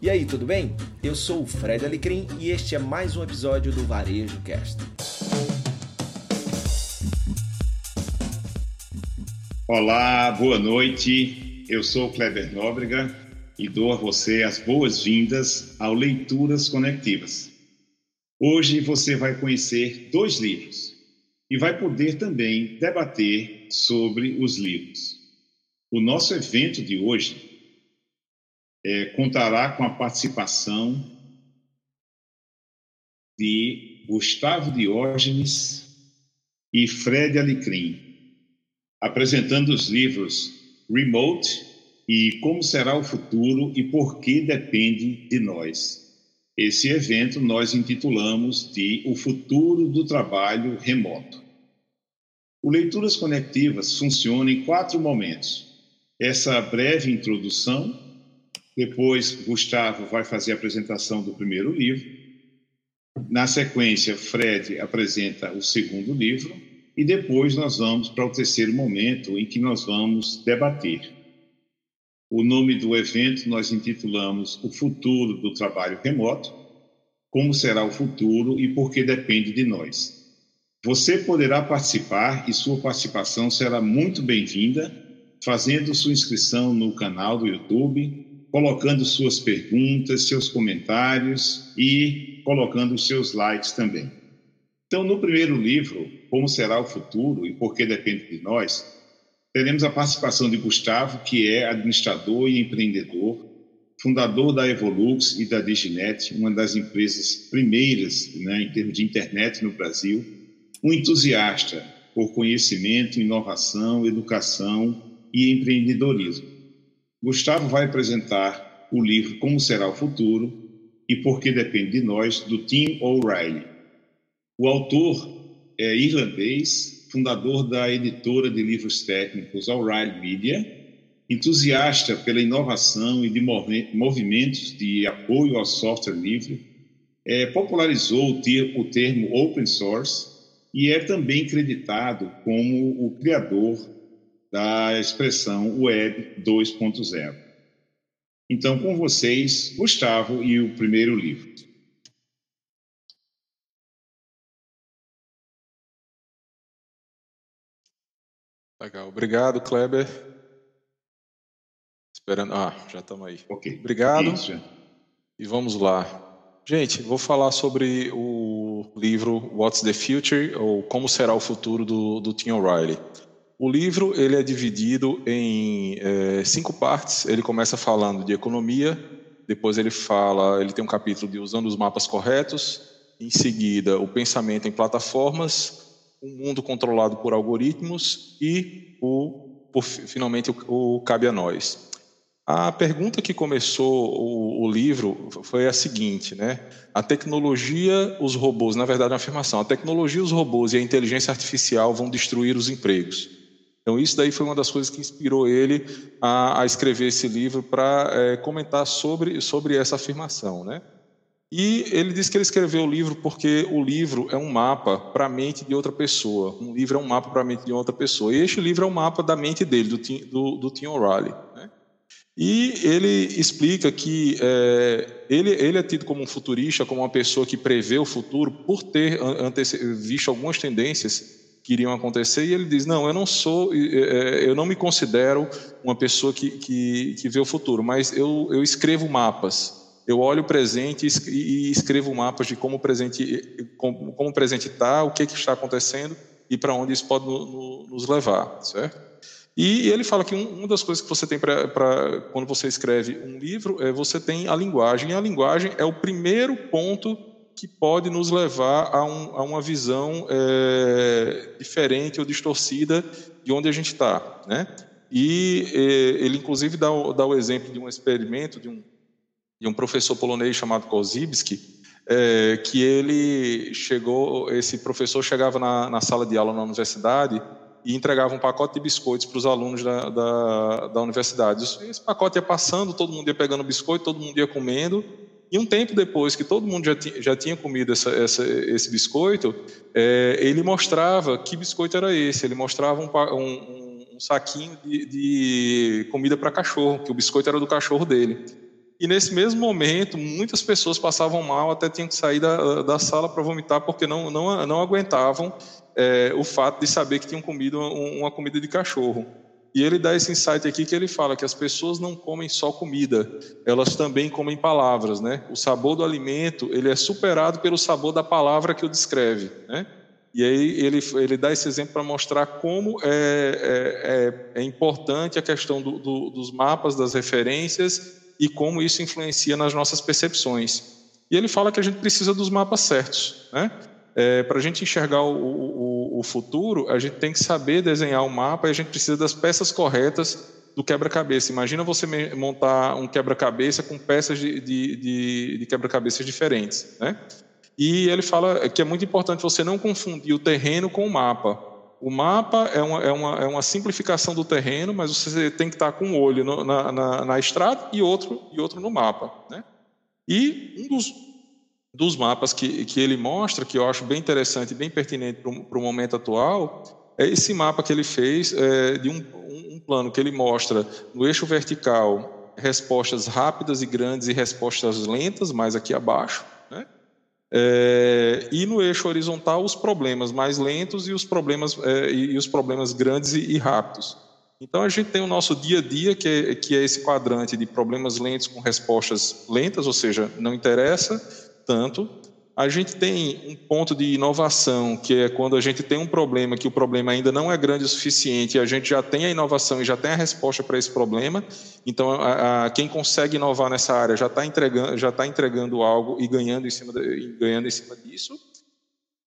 E aí, tudo bem? Eu sou o Fred Alecrim e este é mais um episódio do Varejo Cast. Olá, boa noite. Eu sou o Kleber Nóbrega e dou a você as boas-vindas ao Leituras Conectivas. Hoje você vai conhecer dois livros e vai poder também debater sobre os livros. O nosso evento de hoje é, contará com a participação de Gustavo Diógenes e Fred Alecrim, apresentando os livros Remote e Como Será o Futuro e Por que Depende de Nós. Esse evento nós intitulamos de O Futuro do Trabalho Remoto. O Leituras Conectivas funciona em quatro momentos. Essa breve introdução, depois, Gustavo vai fazer a apresentação do primeiro livro. Na sequência, Fred apresenta o segundo livro. E depois nós vamos para o terceiro momento, em que nós vamos debater. O nome do evento nós intitulamos O Futuro do Trabalho Remoto. Como será o futuro e por que depende de nós. Você poderá participar e sua participação será muito bem-vinda, fazendo sua inscrição no canal do YouTube colocando suas perguntas, seus comentários e colocando seus likes também. Então, no primeiro livro, Como Será o Futuro e Por que Depende de Nós, teremos a participação de Gustavo, que é administrador e empreendedor, fundador da Evolux e da Diginet, uma das empresas primeiras né, em termos de internet no Brasil, um entusiasta por conhecimento, inovação, educação e empreendedorismo. Gustavo vai apresentar o livro Como Será o Futuro e Por que Depende de Nós, do Tim O'Reilly. O autor é irlandês, fundador da editora de livros técnicos O'Reilly Media, entusiasta pela inovação e de movimentos de apoio ao software livre, é, popularizou o, termo open source e é também creditado como o criador da expressão Web 2.0. Então, com vocês, Gustavo e o primeiro livro. Legal, obrigado, Kleber. Esperando. Ah, já estamos aí. Ok. Obrigado. Isso. E vamos lá. Gente, vou falar sobre o livro What's the Future ou Como Será o Futuro do, do Tim O'Reilly. O livro ele é dividido em é, cinco partes. Ele começa falando de economia, depois ele fala, ele tem um capítulo de usando os mapas corretos. Em seguida, o pensamento em plataformas, um mundo controlado por algoritmos e o, finalmente o, o cabe a nós. A pergunta que começou o, o, livro foi a seguinte, né? A tecnologia, os robôs, na verdade, é uma afirmação. A tecnologia, os robôs e a inteligência artificial vão destruir os empregos. Então, isso daí foi uma das coisas que inspirou ele a, a escrever esse livro para é, comentar sobre, sobre essa afirmação. Né? E ele disse que ele escreveu o livro porque o livro é um mapa para a mente de outra pessoa. Um livro é um mapa para a mente de outra pessoa. E este livro é um mapa da mente dele, do Tim, do, do Tim O'Reilly. Né? E ele explica que é, ele, ele é tido como um futurista, como uma pessoa que prevê o futuro por ter visto algumas tendências que iriam acontecer, e ele diz: Não, eu não sou, eu não me considero uma pessoa que, que, que vê o futuro, mas eu, eu escrevo mapas. Eu olho o presente e escrevo mapas de como o presente como, como o presente está, o que, que está acontecendo e para onde isso pode no, no, nos levar, certo? E ele fala que um, uma das coisas que você tem para quando você escreve um livro é você tem a linguagem. E a linguagem é o primeiro ponto que pode nos levar a, um, a uma visão é, diferente ou distorcida de onde a gente está, né? E é, ele inclusive dá, dá o exemplo de um experimento de um, de um professor polonês chamado Kozibski, é, que ele chegou, esse professor chegava na, na, sala de aula na universidade e entregava um pacote de biscoitos para os alunos da, da, da universidade. Esse pacote ia passando, todo mundo ia pegando biscoito, todo mundo ia comendo, e um tempo depois que todo mundo já, tinha, já tinha comido essa, essa, esse biscoito, é, ele mostrava que biscoito era esse. Ele mostrava um, um, um saquinho de, de comida para cachorro, que o biscoito era do cachorro dele. E nesse mesmo momento, muitas pessoas passavam mal, até tinham que sair da, da sala para vomitar, porque não, não, não aguentavam é, o fato de saber que tinham comido uma, uma comida de cachorro. E ele dá esse insight aqui que ele fala que as pessoas não comem só comida, elas também comem palavras, né? O sabor do alimento, ele é superado pelo sabor da palavra que o descreve, né? E aí ele, ele dá esse exemplo para mostrar como é, é, é, é, importante a questão do, do, dos mapas, das referências e como isso influencia nas nossas percepções. E ele fala que a gente precisa dos mapas certos, né? É, para a gente enxergar o, o, o, futuro, a gente tem que saber desenhar o mapa e a gente precisa das peças corretas do quebra-cabeça. Imagina você montar um quebra-cabeça com peças de, de, de, de quebra-cabeças diferentes. Né? E ele fala que é muito importante você não confundir o terreno com o mapa. O mapa é uma, é uma, é uma simplificação do terreno, mas você tem que estar com um olho no, na, na, na, estrada e outro, e outro no mapa. Né? E um dos, dos mapas que, que ele mostra, que eu acho bem interessante e bem pertinente para o momento atual, é esse mapa que ele fez é, de um, um, plano que ele mostra no eixo vertical respostas rápidas e grandes e respostas lentas, mais aqui abaixo, né? É, e no eixo horizontal os problemas mais lentos e os problemas é, e os problemas grandes e, e, rápidos. Então a gente tem o nosso dia a dia que é, que é esse quadrante de problemas lentos com respostas lentas, ou seja, não interessa, tanto. A gente tem um ponto de inovação, que é quando a gente tem um problema que o problema ainda não é grande o suficiente e a gente já tem a inovação e já tem a resposta para esse problema. Então, a, a, quem consegue inovar nessa área já está entregando, já tá entregando algo e ganhando em, cima de, ganhando em cima disso.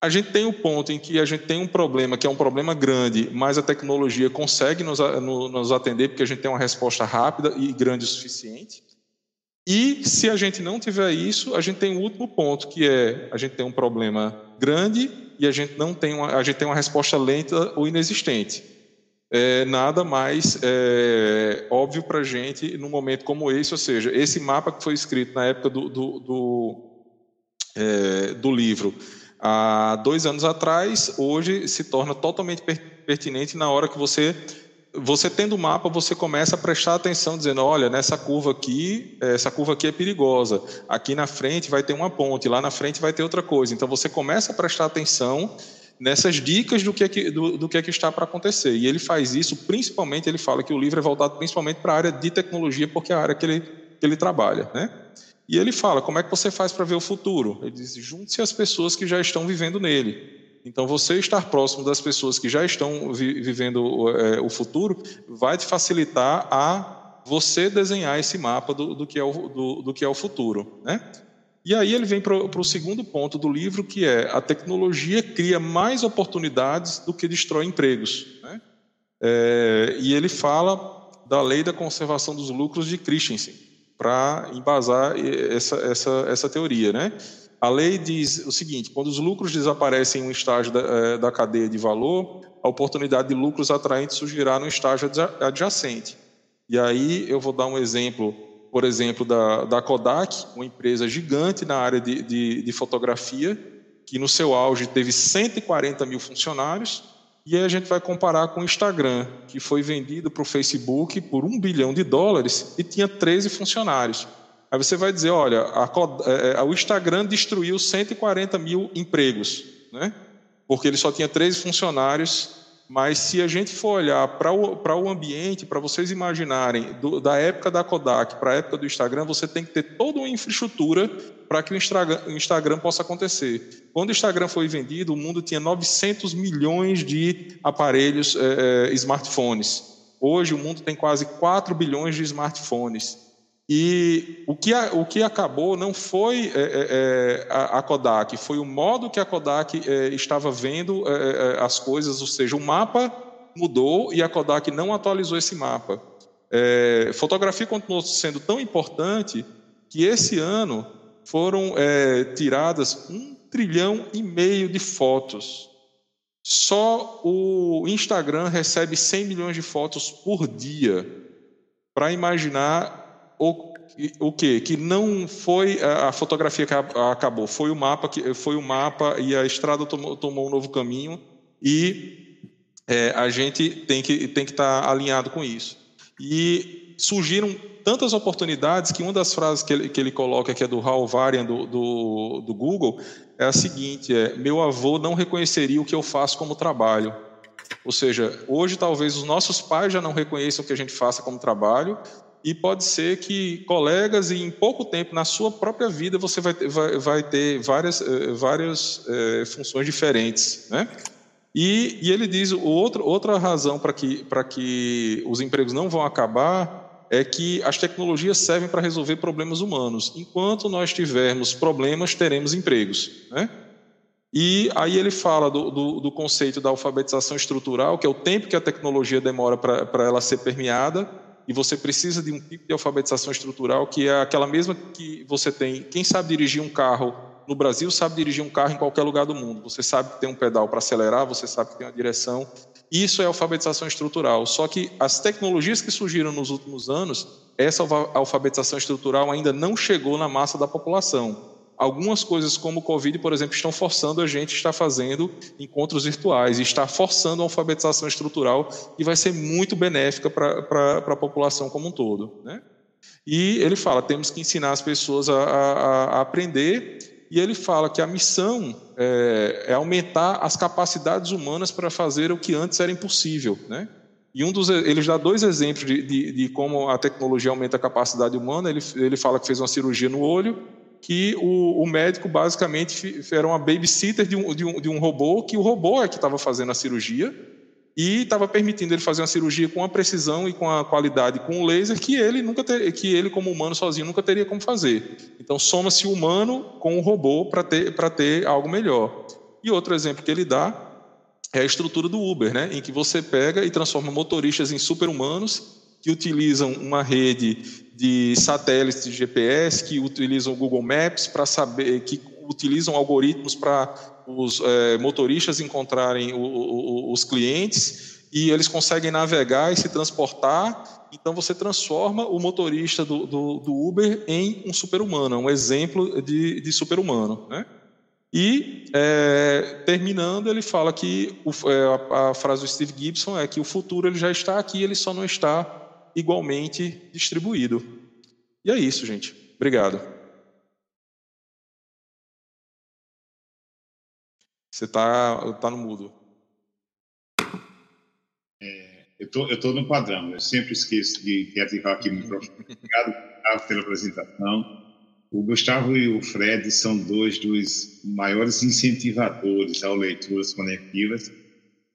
A gente tem o um ponto em que a gente tem um problema que é um problema grande, mas a tecnologia consegue nos, nos atender porque a gente tem uma resposta rápida e grande o suficiente. E se a gente não tiver isso, a gente tem um último ponto, que é a gente tem um problema grande e a gente não tem uma, a gente tem uma resposta lenta ou inexistente. É nada mais é, óbvio para a gente num momento como esse, ou seja, esse mapa que foi escrito na época do, do, do, é, do livro há dois anos atrás, hoje se torna totalmente pertinente na hora que você você tendo o mapa, você começa a prestar atenção, dizendo: olha, nessa curva aqui, essa curva aqui é perigosa. Aqui na frente vai ter uma ponte, lá na frente vai ter outra coisa. Então você começa a prestar atenção nessas dicas do que é que, do, do que, é que está para acontecer. E ele faz isso, principalmente, ele fala que o livro é voltado principalmente para a área de tecnologia, porque é a área que ele, que ele trabalha. Né? E ele fala: como é que você faz para ver o futuro? Ele diz: junte-se às pessoas que já estão vivendo nele. Então, você estar próximo das pessoas que já estão vi vivendo é, o futuro vai te facilitar a você desenhar esse mapa do, do que, é o, do, do, que é o futuro. Né? E aí ele vem para o segundo ponto do livro, que é a tecnologia cria mais oportunidades do que destrói empregos. Né? É, e ele fala da lei da conservação dos lucros de Christensen, para embasar essa, essa, essa teoria. Né? A lei diz o seguinte: quando os lucros desaparecem em um estágio da, eh, da cadeia de valor, a oportunidade de lucros atraentes surgirá no estágio adjacente. E aí eu vou dar um exemplo, por exemplo, da, da Kodak, uma empresa gigante na área de, de, de fotografia, que no seu auge teve 140 mil funcionários, e aí a gente vai comparar com o Instagram, que foi vendido para o Facebook por um bilhão de dólares e tinha 13 funcionários. Aí você vai dizer, olha, a, é, é, o Instagram destruiu 140 mil empregos, né? porque ele só tinha 13 funcionários, mas se a gente for olhar para o, o ambiente, para vocês imaginarem, do, da época da Kodak para a época do Instagram, você tem que ter toda uma infraestrutura para que o Instagram, o Instagram possa acontecer. Quando o Instagram foi vendido, o mundo tinha 900 milhões de aparelhos é, smartphones. Hoje o mundo tem quase 4 bilhões de smartphones. E o que, o que acabou não foi é, é, é, a, a, Kodak, foi o modo que a Kodak é, estava vendo é, é, as coisas, ou seja, o mapa mudou e a Kodak não atualizou esse mapa. fotografia continuou sendo tão importante que esse ano foram tiradas um trilhão e meio de fotos. Só o Instagram recebe 100 milhões de fotos por dia. Para imaginar o, o que? Que não foi a fotografia que acabou, foi o mapa que foi o mapa e a estrada tomou, tomou um novo caminho e é, a gente tem que tem que estar tá alinhado com isso. E surgiram tantas oportunidades que uma das frases que ele, que ele coloca, que é do Hal Varian do, do, do Google, é a seguinte: é, meu avô não reconheceria o que eu faço como trabalho. Ou seja, hoje talvez os nossos pais já não reconheçam o que a gente faça como trabalho, e pode ser que colegas e em pouco tempo na sua própria vida você vai ter, vai, vai ter várias, eh, várias é, funções diferentes, né? E, e ele diz outro, outra razão para que, que os empregos não vão acabar é que as tecnologias servem para resolver problemas humanos. Enquanto nós tivermos problemas, teremos empregos. Né? E aí ele fala do, do, do, conceito da alfabetização estrutural, que é o tempo que a tecnologia demora para ela ser permeada, e você precisa de um tipo de alfabetização estrutural que é aquela mesma que você tem. Quem sabe dirigir um carro no Brasil sabe dirigir um carro em qualquer lugar do mundo. Você sabe que tem um pedal para acelerar, você sabe que tem uma direção. Isso é alfabetização estrutural. Só que as tecnologias que surgiram nos últimos anos, essa alfabetização estrutural ainda não chegou na massa da população. Algumas coisas, como o Covid, por exemplo, estão forçando a gente a estar fazendo encontros virtuais e está forçando a alfabetização estrutural e vai ser muito benéfica para a população como um todo. Né? E ele fala: temos que ensinar as pessoas a, a, a aprender, e ele fala que a missão é, é, aumentar as capacidades humanas para fazer o que antes era impossível. Né? E um dos, ele dá dois exemplos de, de, de, como a tecnologia aumenta a capacidade humana. Ele, ele fala que fez uma cirurgia no olho que o, o, médico basicamente era uma babysitter de um, de, um, de um robô, que o robô é que estava fazendo a cirurgia e estava permitindo ele fazer uma cirurgia com a precisão e com a qualidade com o laser que ele nunca ter, que ele como humano sozinho nunca teria como fazer. Então soma-se o humano com o robô para ter para ter algo melhor. E outro exemplo que ele dá é a estrutura do Uber, né, em que você pega e transforma motoristas em super-humanos que utilizam uma rede de satélites de GPS, que utilizam Google Maps para saber, que utilizam algoritmos para os é, motoristas encontrarem o, o, os clientes e eles conseguem navegar e se transportar. Então você transforma o motorista do, do, do Uber em um super-humano, um exemplo de, de super-humano, né? E, é, terminando, ele fala que o, é, a, a, frase do Steve Gibson é que o futuro ele já está aqui, ele só não está igualmente distribuído. E é isso, gente. Obrigado. Você está tá no mudo. É, eu estou no padrão. Eu sempre esqueço de, de ativar aqui o microfone. Obrigado, Gustavo, pela apresentação. O Gustavo e o Fred são dois dos maiores incentivadores ao leituras conectivas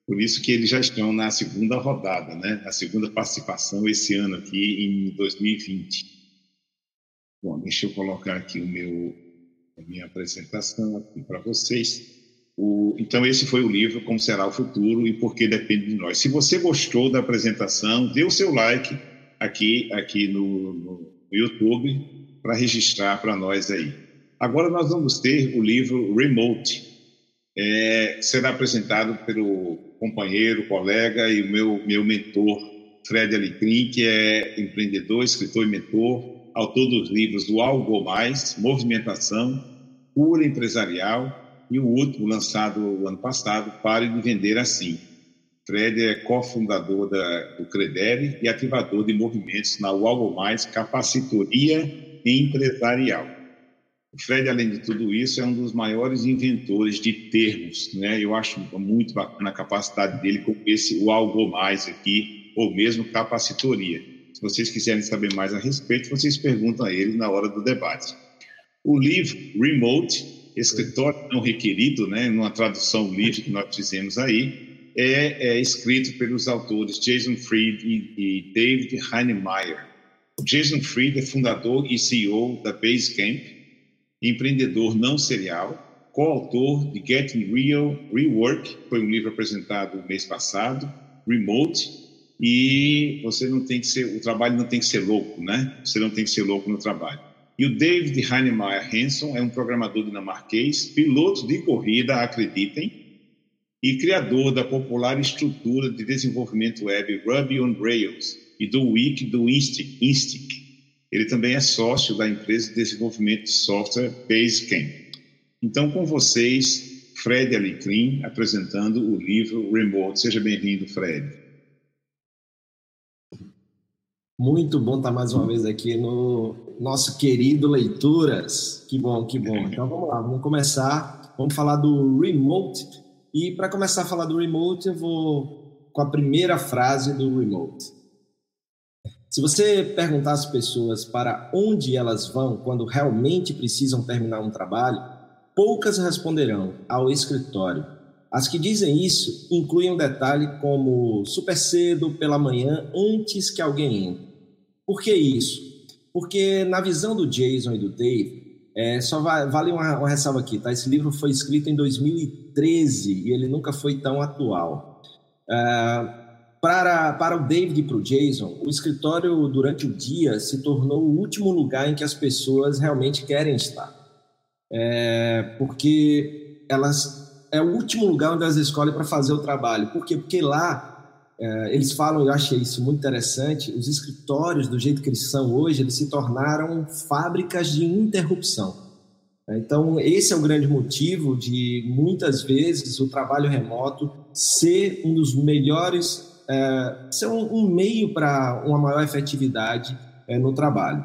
por isso que eles já estão na segunda rodada, né? Na segunda participação esse ano aqui em 2020. Bom, deixa eu colocar aqui o meu a minha apresentação aqui para vocês. O, então esse foi o livro Como será o futuro e por que depende de nós. Se você gostou da apresentação, dê o seu like aqui aqui no, no YouTube para registrar para nós aí. Agora nós vamos ter o livro Remote. É, será apresentado pelo companheiro, colega e meu, meu mentor, Fred Alecrim, que é empreendedor, escritor e mentor, autor dos livros do Algo Mais, Movimentação, Cura Empresarial e o último, lançado ano passado, Pare de Vender Assim. Fred é cofundador da, do Credere e ativador de movimentos na Algo Mais Capacitoria Empresarial. O Fred, além de tudo isso, é um dos maiores inventores de termos, né? Eu acho muito bacana a capacidade dele com esse o algo mais aqui, ou mesmo capacitoria. Se vocês quiserem saber mais a respeito, vocês perguntam a ele na hora do debate. O livro Remote, Escritório Não Requerido, né, numa tradução livre que nós fizemos aí, é, é escrito pelos autores Jason Fried e, e David Heinemeier. Jason Fried é fundador e CEO da Basecamp, empreendedor não serial, coautor de Getting Real Rework, foi um livro apresentado mês passado, Remote, e você não tem que ser, o trabalho não tem que ser louco, né? Você não tem que ser louco no trabalho. E o David Heinemeier Hanson é um programador dinamarquês, piloto de corrida, acreditem, e criador da popular estrutura de desenvolvimento web Ruby on Rails e do wiki do Instic ele também é sócio da empresa de desenvolvimento de software Basecamp. Então, com vocês, Fred Alecrim, apresentando o livro Remote. Seja bem-vindo, Fred. Muito bom estar mais uma vez aqui no nosso querido Leituras. Que bom, que bom. Então vamos lá, vamos começar. Vamos falar do remote. E para começar a falar do remote, eu vou com a primeira frase do remote. Se você perguntar às pessoas para onde elas vão quando realmente precisam terminar um trabalho, poucas responderão ao escritório. As que dizem isso incluem um detalhe como super cedo, pela manhã, antes que alguém entre. Por que isso? Porque na visão do Jason e do Dave, é, só vai, vale uma, uma, ressalva aqui, tá? Esse livro foi escrito em 2013 e ele nunca foi tão atual. Uh, para, para o David e para o Jason, o escritório durante o dia se tornou o último lugar em que as pessoas realmente querem estar. É, porque elas é o último lugar onde elas escolhem para fazer o trabalho. Por quê? Porque lá é, eles falam, eu achei isso muito interessante, os escritórios, do jeito que eles são hoje, eles se tornaram fábricas de interrupção. Então, esse é o grande motivo de, muitas vezes, o trabalho remoto ser um dos melhores é, ser um, um meio para uma maior efetividade é, no trabalho.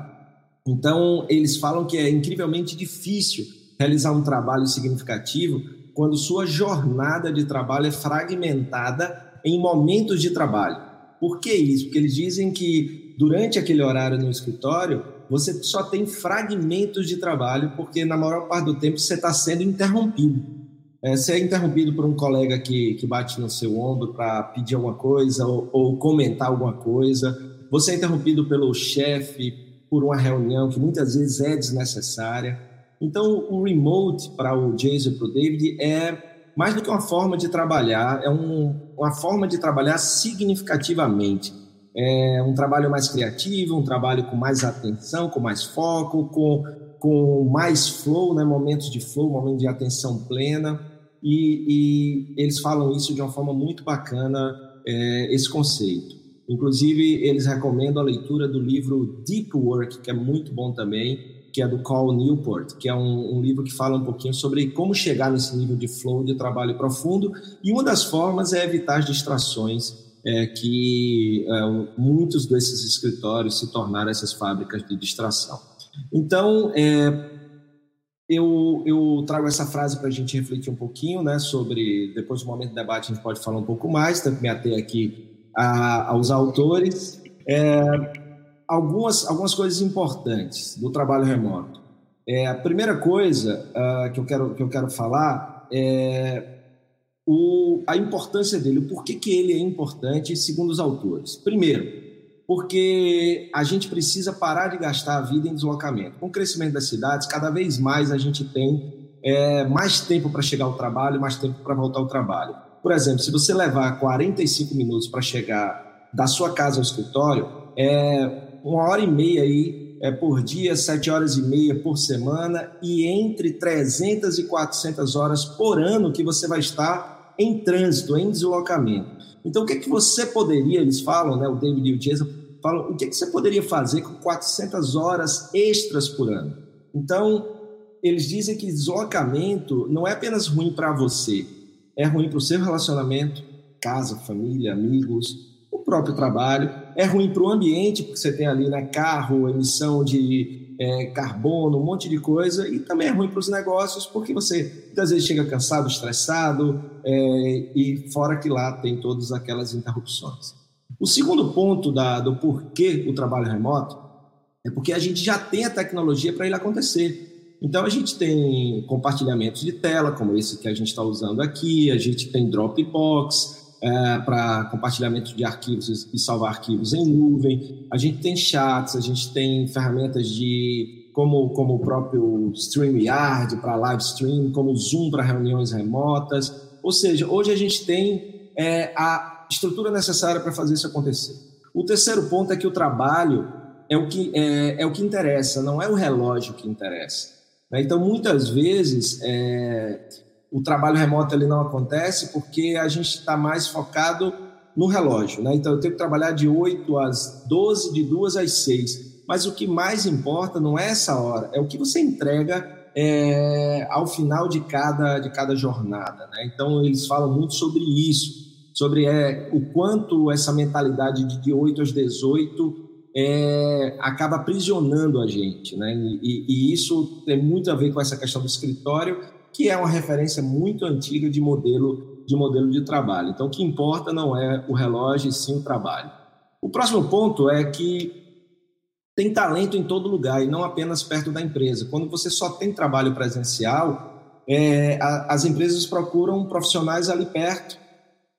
Então, eles falam que é incrivelmente difícil realizar um trabalho significativo quando sua jornada de trabalho é fragmentada em momentos de trabalho. Por que isso? Porque eles dizem que durante aquele horário no escritório, você só tem fragmentos de trabalho, porque na maior parte do tempo você está sendo interrompido é, ser interrompido por um colega que, que bate no seu ombro para pedir alguma coisa ou, ou, comentar alguma coisa, você é interrompido pelo chefe por uma reunião que muitas vezes é desnecessária. Então, o remote para o Jason e para o David é mais do que uma forma de trabalhar, é um, uma forma de trabalhar significativamente. É um trabalho mais criativo, um trabalho com mais atenção, com mais foco, com, com mais flow, né? momentos de flow, momentos de atenção plena e, e eles falam isso de uma forma muito bacana, é, esse conceito. Inclusive, eles recomendam a leitura do livro Deep Work, que é muito bom também, que é do Carl Newport, que é um, um, livro que fala um pouquinho sobre como chegar nesse nível de flow de trabalho profundo. E uma das formas é evitar as distrações é, que é, muitos desses escritórios se tornaram essas fábricas de distração. Então, é, eu, eu trago essa frase para a gente refletir um pouquinho, né, sobre, depois do momento do debate a gente pode falar um pouco mais, tanto me ater aqui a, aos autores. É, algumas, algumas coisas importantes do trabalho remoto. É, a primeira coisa uh, que, eu quero, que eu quero falar é o, a importância dele, o porquê que ele é importante segundo os autores. Primeiro, porque a gente precisa parar de gastar a vida em deslocamento. Com o crescimento das cidades, cada vez mais a gente tem é, mais tempo para chegar ao trabalho, mais tempo para voltar ao trabalho. Por exemplo, se você levar 45 minutos para chegar da sua casa ao escritório, é uma hora e meia aí é, por dia, sete horas e meia por semana e entre 300 e 400 horas por ano que você vai estar em trânsito, em deslocamento. Então, o que, é que você poderia, eles falam, né, o David e o Jason, falam o que, é que você poderia fazer com 400 horas extras por ano. Então, eles dizem que deslocamento não é apenas ruim para você, é ruim para o seu relacionamento, casa, família, amigos, o próprio trabalho, é ruim para o ambiente, porque você tem ali né, carro, emissão de é, carbono, um monte de coisa, e também é ruim para os negócios, porque você muitas vezes chega cansado, estressado, é, e fora que lá tem todas aquelas interrupções. O segundo ponto da, do porquê o trabalho remoto é porque a gente já tem a tecnologia para ele acontecer. Então, a gente tem compartilhamentos de tela, como esse que a gente está usando aqui, a gente tem Dropbox é, para compartilhamento de arquivos e salvar arquivos em nuvem, a gente tem chats, a gente tem ferramentas de como, como o próprio StreamYard para live stream, como o Zoom para reuniões remotas. Ou seja, hoje a gente tem é, a estrutura necessária para fazer isso acontecer. O terceiro ponto é que o trabalho é o que, é, é o que interessa, não é o relógio que interessa. Né? Então, muitas vezes, é, o trabalho remoto ele não acontece porque a gente está mais focado no relógio. Né? Então, eu tenho que trabalhar de 8 às 12, de 2 às 6. Mas o que mais importa não é essa hora, é o que você entrega é, ao final de cada, de cada jornada. Né? Então, eles falam muito sobre isso sobre é, o quanto essa mentalidade de, de 8 às 18 é, acaba aprisionando a gente, né? E, e, isso tem muito a ver com essa questão do escritório, que é uma referência muito antiga de modelo de modelo de trabalho. Então, o que importa não é o relógio, e sim o trabalho. O próximo ponto é que tem talento em todo lugar e não apenas perto da empresa. Quando você só tem trabalho presencial, é, a, as empresas procuram profissionais ali perto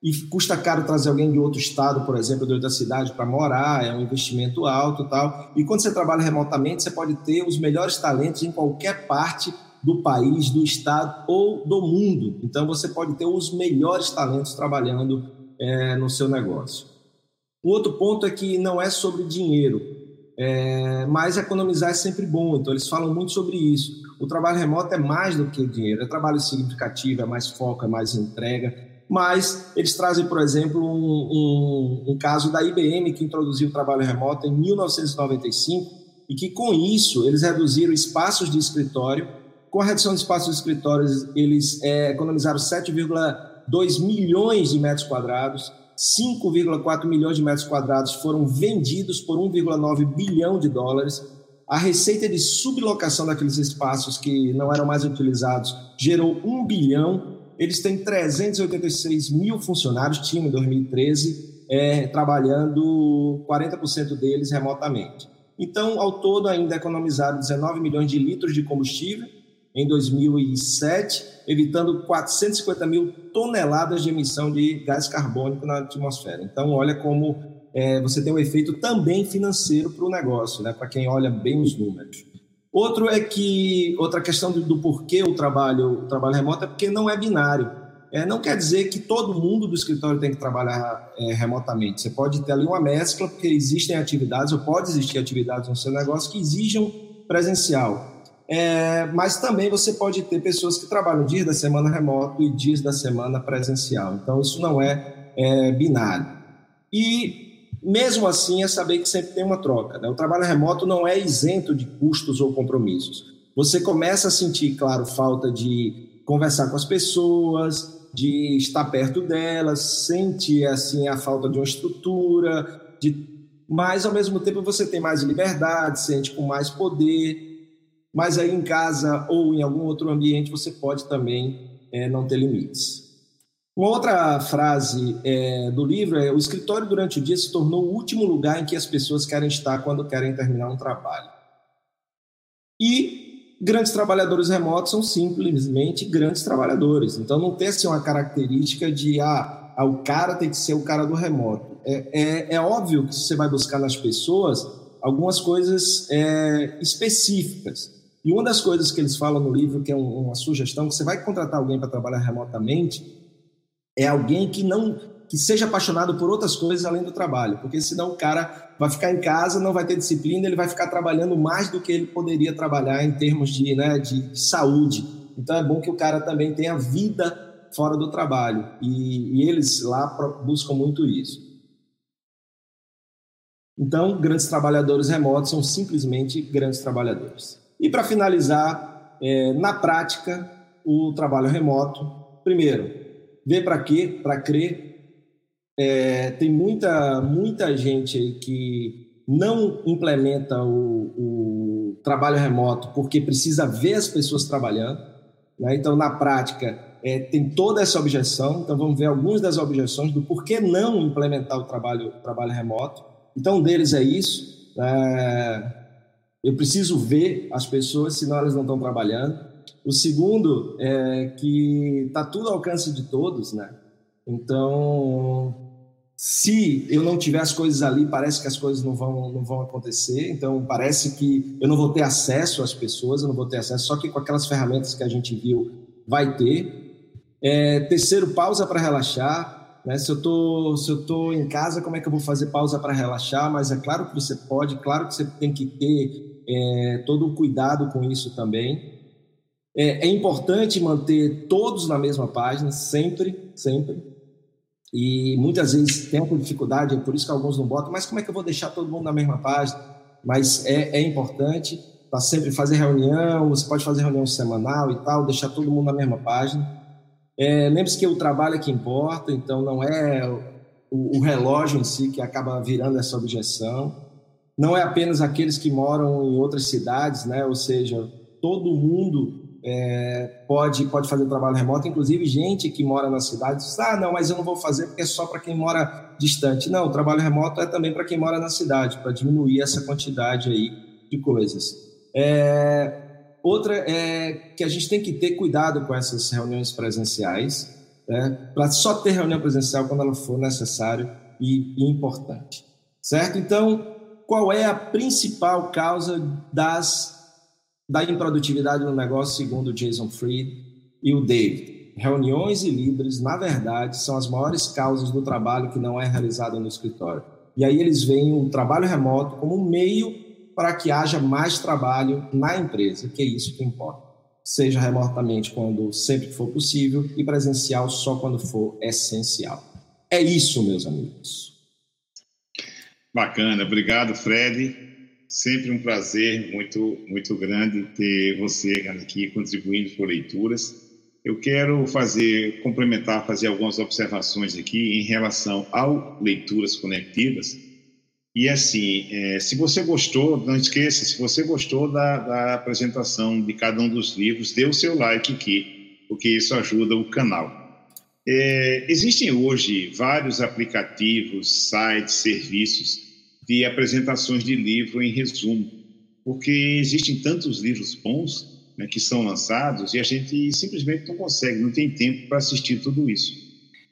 e custa caro trazer alguém de outro estado, por exemplo, de outra cidade para morar, é um investimento alto tal. E quando você trabalha remotamente, você pode ter os melhores talentos em qualquer parte do país, do estado ou do mundo. Então você pode ter os melhores talentos trabalhando é, no seu negócio. O outro ponto é que não é sobre dinheiro, é, mas economizar é sempre bom. Então eles falam muito sobre isso. O trabalho remoto é mais do que dinheiro, é trabalho significativo, é mais foco, é mais entrega mas eles trazem, por exemplo, um, um, um caso da IBM que introduziu o trabalho remoto em 1995 e que com isso eles reduziram espaços de escritório. Com a redução de espaços de escritórios, eles é, economizaram 7,2 milhões de metros quadrados, 5,4 milhões de metros quadrados foram vendidos por 1,9 bilhão de dólares. A receita de sublocação daqueles espaços que não eram mais utilizados gerou 1 bilhão eles têm 386 mil funcionários, tinham em 2013, é, trabalhando 40% deles remotamente. Então, ao todo, ainda economizaram 19 milhões de litros de combustível em 2007, evitando 450 mil toneladas de emissão de gás carbônico na atmosfera. Então, olha como é, você tem um efeito também financeiro para o negócio, né, para quem olha bem os números. Outro é que outra questão do, do porquê o trabalho, o trabalho remoto é porque não é binário. É, não quer dizer que todo mundo do escritório tem que trabalhar é, remotamente. Você pode ter ali uma mescla, porque existem atividades, ou pode existir atividades no seu negócio que exijam presencial. É, mas também você pode ter pessoas que trabalham dias da semana remoto e dias da semana presencial. Então, isso não é, é binário. E mesmo assim, é saber que sempre tem uma troca. Né? O trabalho remoto não é isento de custos ou compromissos. Você começa a sentir, claro, falta de conversar com as pessoas, de estar perto delas, sente assim a falta de uma estrutura, de... mas ao mesmo tempo você tem mais liberdade, sente com mais poder. Mas aí em casa ou em algum outro ambiente você pode também é, não ter limites. Uma outra frase é, do livro é: o escritório durante o dia se tornou o último lugar em que as pessoas querem estar quando querem terminar um trabalho. E grandes trabalhadores remotos são simplesmente grandes trabalhadores. Então não tem assim, uma característica de ah, ah, o cara tem que ser o cara do remoto. É, é, é óbvio que você vai buscar nas pessoas algumas coisas é, específicas. E uma das coisas que eles falam no livro, que é uma sugestão, que você vai contratar alguém para trabalhar remotamente, é alguém que não que seja apaixonado por outras coisas além do trabalho, porque senão o cara vai ficar em casa, não vai ter disciplina, ele vai ficar trabalhando mais do que ele poderia trabalhar em termos de, né, de saúde. Então é bom que o cara também tenha vida fora do trabalho e, e eles lá buscam muito isso. Então, grandes trabalhadores remotos são simplesmente grandes trabalhadores. E para finalizar, é, na prática, o trabalho remoto, primeiro, Ver para quê? Para crer. É, tem muita, muita gente que não implementa o, o trabalho remoto porque precisa ver as pessoas trabalhando. Né? Então, na prática, é, tem toda essa objeção. Então, vamos ver algumas das objeções do porquê não implementar o trabalho, trabalho remoto. Então, um deles é isso. É, eu preciso ver as pessoas, senão elas não estão trabalhando. O segundo é que está tudo ao alcance de todos, né? Então, se eu não tiver as coisas ali, parece que as coisas não vão, não vão acontecer. Então, parece que eu não vou ter acesso às pessoas, eu não vou ter acesso, só que com aquelas ferramentas que a gente viu, vai ter. É, terceiro, pausa para relaxar. Né? Se eu tô, tô em casa, como é que eu vou fazer pausa para relaxar? Mas é claro que você pode, claro que você tem que ter é, todo o cuidado com isso também. É, é, importante manter todos na mesma página, sempre, sempre. E muitas vezes tem uma dificuldade, é por isso que alguns não botam, mas como é que eu vou deixar todo mundo na mesma página? Mas é, é importante tá sempre fazer reunião, você pode fazer reunião semanal e tal, deixar todo mundo na mesma página. É, Lembre-se que o trabalho é que importa, então não é o, o relógio em si que acaba virando essa objeção. não é apenas aqueles que moram em outras cidades, né? Ou seja, todo mundo é, pode, pode fazer trabalho remoto, inclusive gente que mora na cidade diz, ah, não, mas eu não vou fazer porque é só para quem mora distante. Não, o trabalho remoto é também para quem mora na cidade, para diminuir essa quantidade aí de coisas. É, outra é que a gente tem que ter cuidado com essas reuniões presenciais, né, para só ter reunião presencial quando ela for necessário e, e importante, certo? Então, qual é a principal causa das da improdutividade no negócio, segundo Jason Fried e o David. Reuniões e líderes, na verdade, são as maiores causas do trabalho que não é realizado no escritório. E aí eles veem o trabalho remoto como um meio para que haja mais trabalho na empresa, que é isso que importa. Seja remotamente quando sempre for possível e presencial só quando for essencial. É isso, meus amigos. Bacana, obrigado, Fred. Sempre um prazer muito, muito grande ter você aqui contribuindo por leituras. Eu quero fazer, complementar, fazer algumas observações aqui em relação ao Leituras Conectivas. E assim, é, se você gostou, não esqueça, se você gostou da, da apresentação de cada um dos livros, dê o seu like aqui, porque isso ajuda o canal. É, existem hoje vários aplicativos, sites, serviços de apresentações de livro em resumo, porque existem tantos livros bons né, que são lançados e a gente simplesmente não consegue, não tem tempo para assistir tudo isso.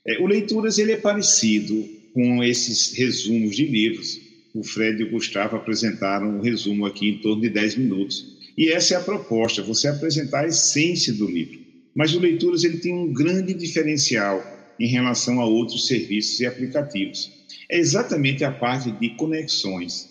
É, o Leituras ele é parecido com esses resumos de livros. O Fred e o Gustavo apresentaram um resumo aqui em torno de 10 minutos. E essa é a proposta, você apresentar a essência do livro. Mas o Leituras ele tem um grande diferencial em relação a outros serviços e aplicativos é exatamente a parte de conexões.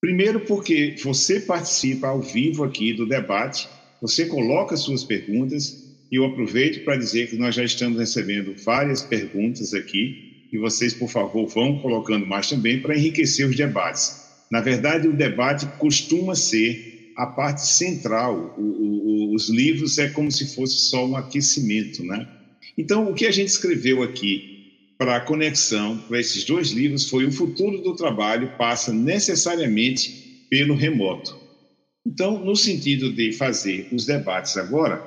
Primeiro, porque você participa ao vivo aqui do debate, você coloca suas perguntas, e eu aproveito para dizer que nós já estamos recebendo várias perguntas aqui, e vocês, por favor, vão colocando mais também para enriquecer os debates. Na verdade, o debate costuma ser a parte central. O, o, os livros é como se fosse só um aquecimento, né? Então, o que a gente escreveu aqui para a conexão para esses dois livros foi O Futuro do Trabalho passa necessariamente pelo remoto. Então, no sentido de fazer os debates agora,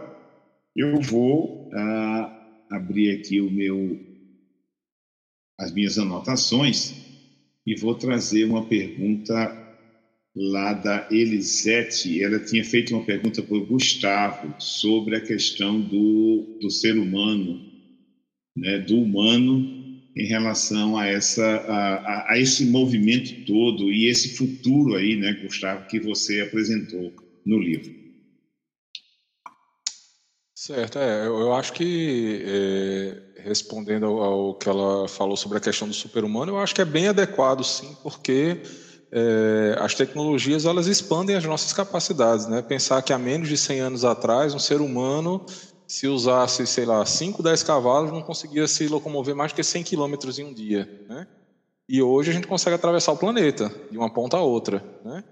eu vou ah, abrir aqui o meu, as minhas anotações e vou trazer uma pergunta lá da Elisete. Ela tinha feito uma pergunta para o Gustavo sobre a questão do, do ser humano, né, do humano em relação a, essa, a, a, esse movimento todo e esse futuro aí, né, Gustavo, que você apresentou no livro. Certo, é, eu, acho que é, respondendo ao, ao, que ela falou sobre a questão do super-humano, eu acho que é bem adequado, sim, porque é, as tecnologias elas expandem as nossas capacidades, né? Pensar que há menos de 100 anos atrás um ser humano se usasse, sei lá, 5, 10 cavalos, não conseguia se locomover mais que 100 quilômetros em um dia. Né? E hoje a gente consegue atravessar o planeta, de uma ponta a outra. Né?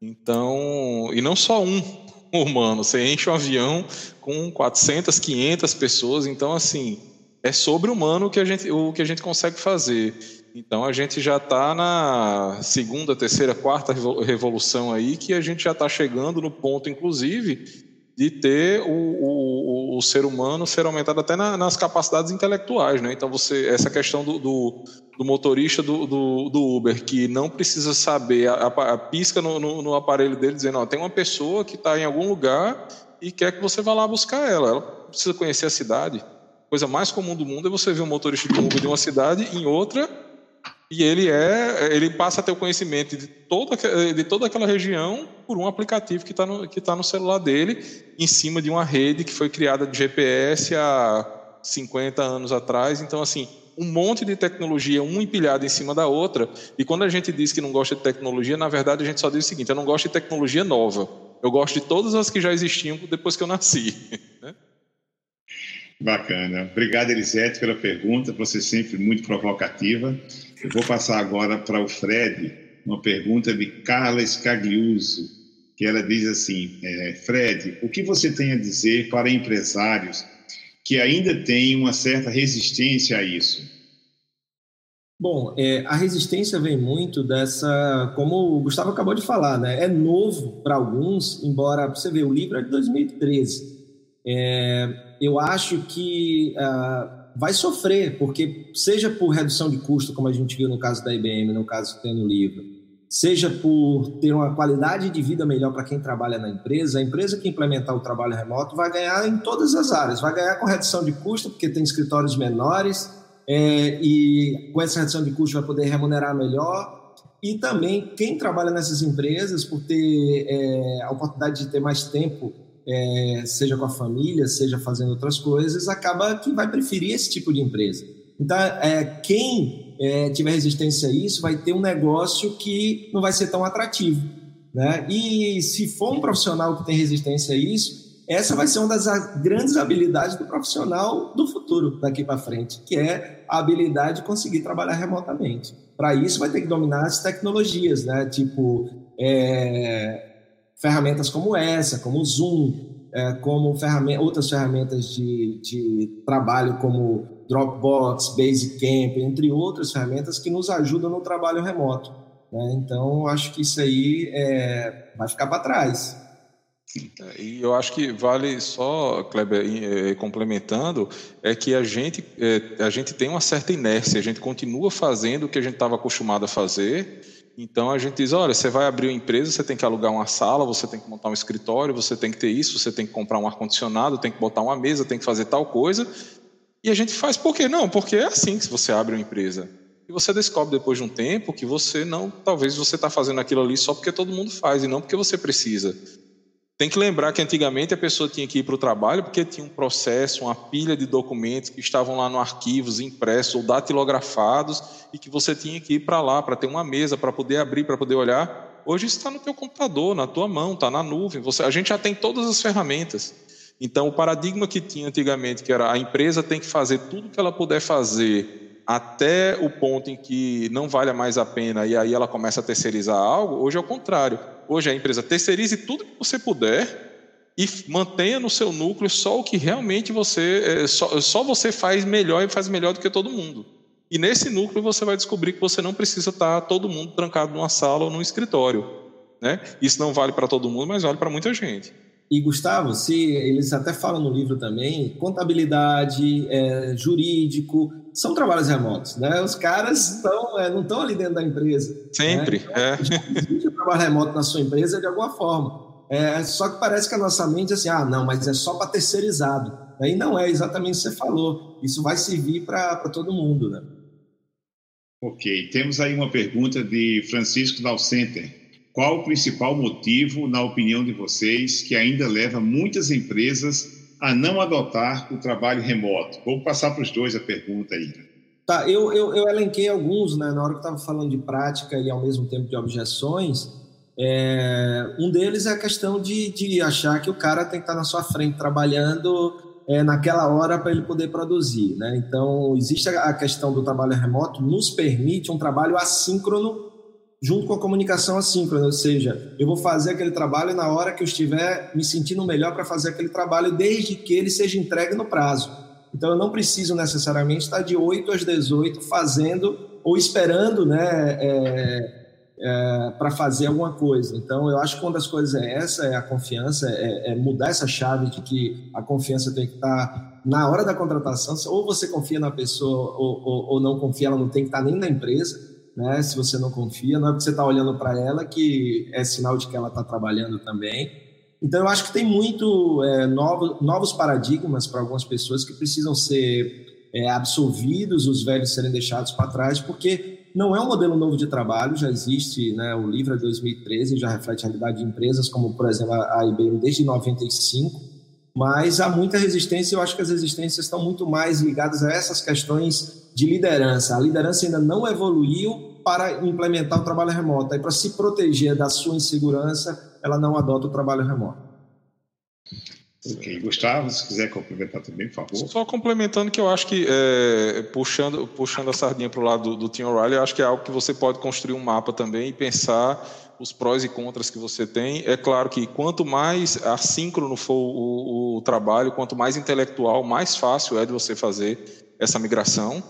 Então, e não só um humano, você enche um avião com 400, 500 pessoas, então, assim, é sobre-humano o que a gente, o que a gente consegue fazer. Então, a gente já está na segunda, terceira, quarta revolução aí, que a gente já está chegando no ponto, inclusive, de ter o, o, o, ser humano ser aumentado até na, nas capacidades intelectuais, né? Então você essa questão do, do, do motorista do, do, do, Uber que não precisa saber a, a, pisca no, no, no, aparelho dele dizendo, ó, tem uma pessoa que está em algum lugar e quer que você vá lá buscar ela. Ela precisa conhecer a cidade. A coisa mais comum do mundo é você ver um motorista de Uber de uma cidade em outra e ele é, ele passa a ter o conhecimento de toda, de toda aquela região por um aplicativo que está no, que tá no celular dele, em cima de uma rede que foi criada de GPS há 50 anos atrás. Então, assim, um monte de tecnologia, uma empilhada em cima da outra. E quando a gente diz que não gosta de tecnologia, na verdade a gente só diz o seguinte: eu não gosto de tecnologia nova. Eu gosto de todas as que já existiam depois que eu nasci. Né? Bacana. Obrigado, Elisete, pela pergunta. Você sempre muito provocativa. Eu vou passar agora para o Fred uma pergunta de Carla Scagliuso, que ela diz assim: é, Fred, o que você tem a dizer para empresários que ainda têm uma certa resistência a isso? Bom, é, a resistência vem muito dessa, como o Gustavo acabou de falar, né? É novo para alguns, embora você vê o livro é de 2013. É, eu acho que uh, vai sofrer, porque seja por redução de custo, como a gente viu no caso da IBM, no caso tem no livro, seja por ter uma qualidade de vida melhor para quem trabalha na empresa, a empresa que implementar o trabalho remoto vai ganhar em todas as áreas, vai ganhar com redução de custo, porque tem escritórios menores é, e com essa redução de custo vai poder remunerar melhor. E também quem trabalha nessas empresas, por ter é, a oportunidade de ter mais tempo, é, seja com a família, seja fazendo outras coisas, acaba que vai preferir esse tipo de empresa. Então, é, quem é, tiver resistência a isso vai ter um negócio que não vai ser tão atrativo. Né? E se for um profissional que tem resistência a isso, essa vai ser uma das grandes habilidades do profissional do futuro, daqui para frente, que é a habilidade de conseguir trabalhar remotamente. Para isso, vai ter que dominar as tecnologias, né? tipo é, ferramentas como essa, como o Zoom, é, como ferramenta, outras ferramentas de, de trabalho como Dropbox, Basecamp, entre outras ferramentas que nos ajudam no trabalho remoto. Né? Então, acho que isso aí é, vai ficar para trás. É, e eu acho que vale só, Kleber, é, complementando, é que a gente, é, a gente tem uma certa inércia, a gente continua fazendo o que a gente estava acostumado a fazer. Então a gente diz: olha, você vai abrir uma empresa, você tem que alugar uma sala, você tem que montar um escritório, você tem que ter isso, você tem que comprar um ar-condicionado, tem que botar uma mesa, tem que fazer tal coisa. E a gente faz por quê? Não, porque é assim que você abre uma empresa. E você descobre depois de um tempo que você não, talvez você está fazendo aquilo ali só porque todo mundo faz e não porque você precisa. Tem que lembrar que antigamente a pessoa tinha que ir para o trabalho porque tinha um processo, uma pilha de documentos que estavam lá no arquivos, impressos ou datilografados e que você tinha que ir para lá para ter uma mesa para poder abrir, para poder olhar. Hoje está no teu computador, na tua mão, está na nuvem. Você, a gente já tem todas as ferramentas. Então, o paradigma que tinha antigamente, que era a empresa tem que fazer tudo que ela puder fazer até o ponto em que não valha mais a pena e aí ela começa a terceirizar algo, hoje é o contrário hoje a empresa terceirize tudo que você puder e mantenha no seu núcleo só o que realmente você é, só, só você faz melhor e faz melhor do que todo mundo. E nesse núcleo você vai descobrir que você não precisa estar todo mundo trancado numa sala ou num escritório. Né? Isso não vale para todo mundo, mas vale para muita gente. E Gustavo, se eles até falam no livro também, contabilidade, é, jurídico, são trabalhos remotos, né? Os caras estão, é, não estão ali dentro da empresa. Né? Sempre, né? é. Existe trabalho remoto na sua empresa de alguma forma. É, só que parece que a nossa mente é assim, ah, não, mas é só para terceirizado. Aí não é exatamente o que você falou. Isso vai servir para todo mundo, né? Ok, temos aí uma pergunta de Francisco Dalcenter. Qual o principal motivo, na opinião de vocês, que ainda leva muitas empresas a não adotar o trabalho remoto? Vou passar para os dois a pergunta aí. Tá, eu, eu, eu elenquei alguns, né, na hora que estava falando de prática e ao mesmo tempo de objeções. É, um deles é a questão de, de achar que o cara tem que estar na sua frente trabalhando é, naquela hora para ele poder produzir. Né? Então, existe a questão do trabalho remoto, nos permite um trabalho assíncrono junto com a comunicação assíncrona, ou seja, eu vou fazer aquele trabalho na hora que eu estiver me sentindo melhor para fazer aquele trabalho, desde que ele seja entregue no prazo. Então, eu não preciso necessariamente estar de 8 às 18 fazendo ou esperando né, é, é, para fazer alguma coisa. Então, eu acho que uma das coisas é essa, é a confiança, é, é mudar essa chave de que a confiança tem que estar na hora da contratação, ou você confia na pessoa ou, ou, ou não confia, ela não tem que estar nem na empresa né? Se você não confia, não é porque você está olhando para ela que é sinal de que ela está trabalhando também. Então, eu acho que tem muito é, novo, novos paradigmas para algumas pessoas que precisam ser é, absolvidos, os velhos serem deixados para trás, porque não é um modelo novo de trabalho, já existe, né, o livro é 2013, já reflete a realidade de empresas, como, por exemplo, a IBM desde 95, mas há muita resistência eu acho que as resistências estão muito mais ligadas a essas questões de liderança. A liderança ainda não evoluiu para implementar o trabalho remoto. Aí, para se proteger da sua insegurança, ela não adota o trabalho remoto. Ok, Gustavo, se quiser complementar também, por favor. Só complementando que eu acho que, é, puxando, puxando a sardinha para o lado do, do Tim O'Reilly, eu acho que é algo que você pode construir um mapa também e pensar os prós e contras que você tem. É claro que quanto mais assíncrono for o, o, o trabalho, quanto mais intelectual, mais fácil é de você fazer essa migração.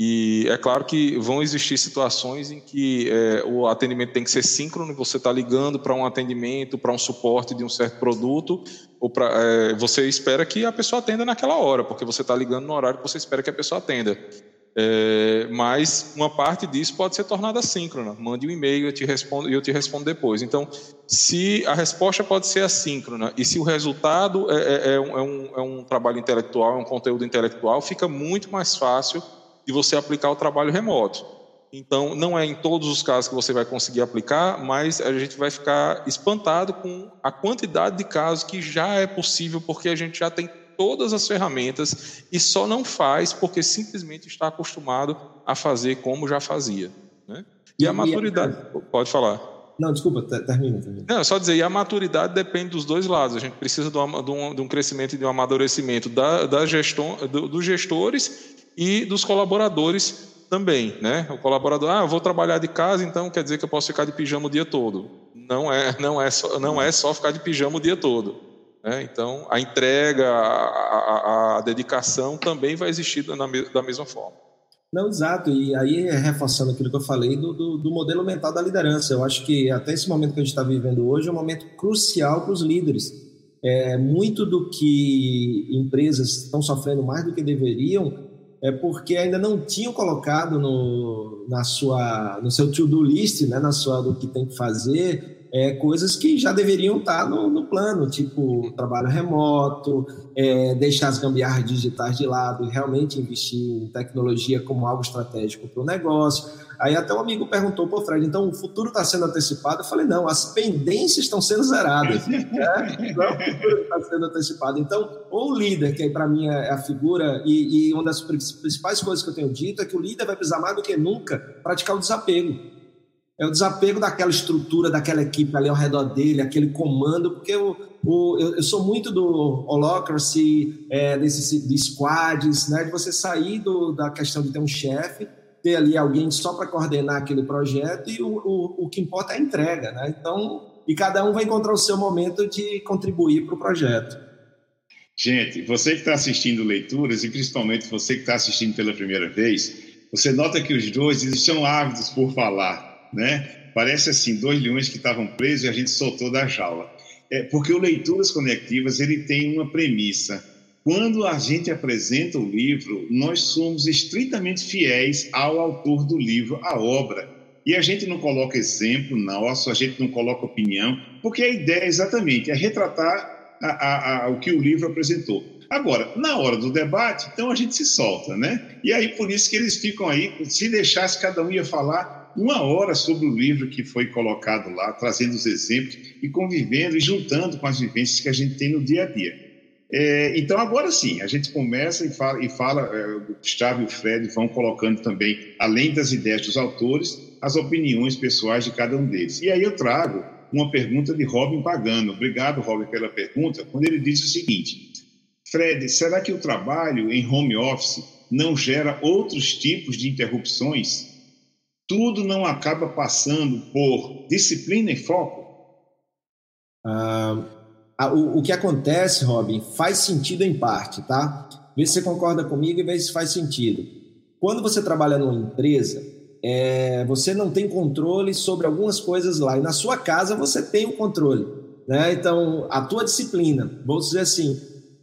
E é claro que vão existir situações em que é, o atendimento tem que ser síncrono, você está ligando para um atendimento, para um suporte de um certo produto, ou pra, é, você espera que a pessoa atenda naquela hora, porque você está ligando no horário que você espera que a pessoa atenda. É, mas uma parte disso pode ser tornada síncrona. Mande um e-mail e eu te respondo, eu te respondo depois. Então, se a resposta pode ser assíncrona e se o resultado é, é, é, um, é, um, é um trabalho intelectual, é um conteúdo intelectual, fica muito mais fácil de você aplicar o trabalho remoto. Então, não é em todos os casos que você vai conseguir aplicar, mas a gente vai ficar espantado com a quantidade de casos que já é possível, porque a gente já tem todas as ferramentas e só não faz porque simplesmente está acostumado a fazer como já fazia. Né? E, e a maturidade. E a... Pode falar. Não, desculpa, termina, termina. Não, só dizer, e a maturidade depende dos dois lados. A gente precisa de um, de um crescimento e de um amadurecimento da, da gestão, do, dos gestores e dos colaboradores também, né? O colaborador, ah, eu vou trabalhar de casa, então quer dizer que eu posso ficar de pijama o dia todo. Não é, não é só, não é só ficar de pijama o dia todo. Né? Então, a entrega, a, a, a, dedicação também vai existir da, da mesma forma. Não, exato. E aí, reforçando aquilo que eu falei do, do, do, modelo mental da liderança, eu acho que até esse momento que a gente está vivendo hoje é um momento crucial para os líderes. É, muito do que empresas estão sofrendo mais do que deveriam é porque ainda não tinham colocado no, na sua, no seu to-do list, né, na sua do que tem que fazer, é, coisas que já deveriam estar no, no plano, tipo trabalho remoto, é, deixar as gambiarras digitais de lado e realmente investir em tecnologia como algo estratégico para o negócio. Aí até um amigo perguntou, pô, Fred, então o futuro está sendo antecipado? Eu falei, não, as pendências estão sendo zeradas. né? Não é o futuro está sendo antecipado. Então, ou o líder, que para mim é a figura, e, e uma das principais coisas que eu tenho dito é que o líder vai precisar mais do que nunca praticar o desapego é o desapego daquela estrutura, daquela equipe ali ao redor dele, aquele comando, porque eu, eu, eu sou muito do holocracy, é, desses de squads, né, de você sair do, da questão de ter um chefe, ter ali alguém só para coordenar aquele projeto e o, o, o que importa é a entrega. Né? Então, e cada um vai encontrar o seu momento de contribuir para o projeto. Gente, você que está assistindo leituras e principalmente você que está assistindo pela primeira vez, você nota que os dois estão ávidos por falar né? Parece assim, dois leões que estavam presos e a gente soltou da jaula. É, porque o Leituras Conectivas ele tem uma premissa. Quando a gente apresenta o livro, nós somos estritamente fiéis ao autor do livro, à obra. E a gente não coloca exemplo nosso, a gente não coloca opinião, porque a ideia exatamente é retratar a, a, a, o que o livro apresentou. Agora, na hora do debate, então a gente se solta, né? E aí por isso que eles ficam aí, se deixasse cada um ia falar, uma hora sobre o livro que foi colocado lá, trazendo os exemplos e convivendo e juntando com as vivências que a gente tem no dia a dia. É, então, agora sim, a gente começa e fala, e fala é, o Gustavo e o Fred vão colocando também, além das ideias dos autores, as opiniões pessoais de cada um deles. E aí eu trago uma pergunta de Robin Pagano. Obrigado, Robin, pela pergunta, quando ele diz o seguinte: Fred, será que o trabalho em home office não gera outros tipos de interrupções tudo não acaba passando por disciplina e foco? Ah, o, o, que acontece, Robin, faz sentido em parte, tá? Vê se você concorda comigo e vê se faz sentido. Quando você trabalha numa empresa, é, você não tem controle sobre algumas coisas lá. E na sua casa você tem o controle. Né? Então, a tua disciplina, vou dizer assim,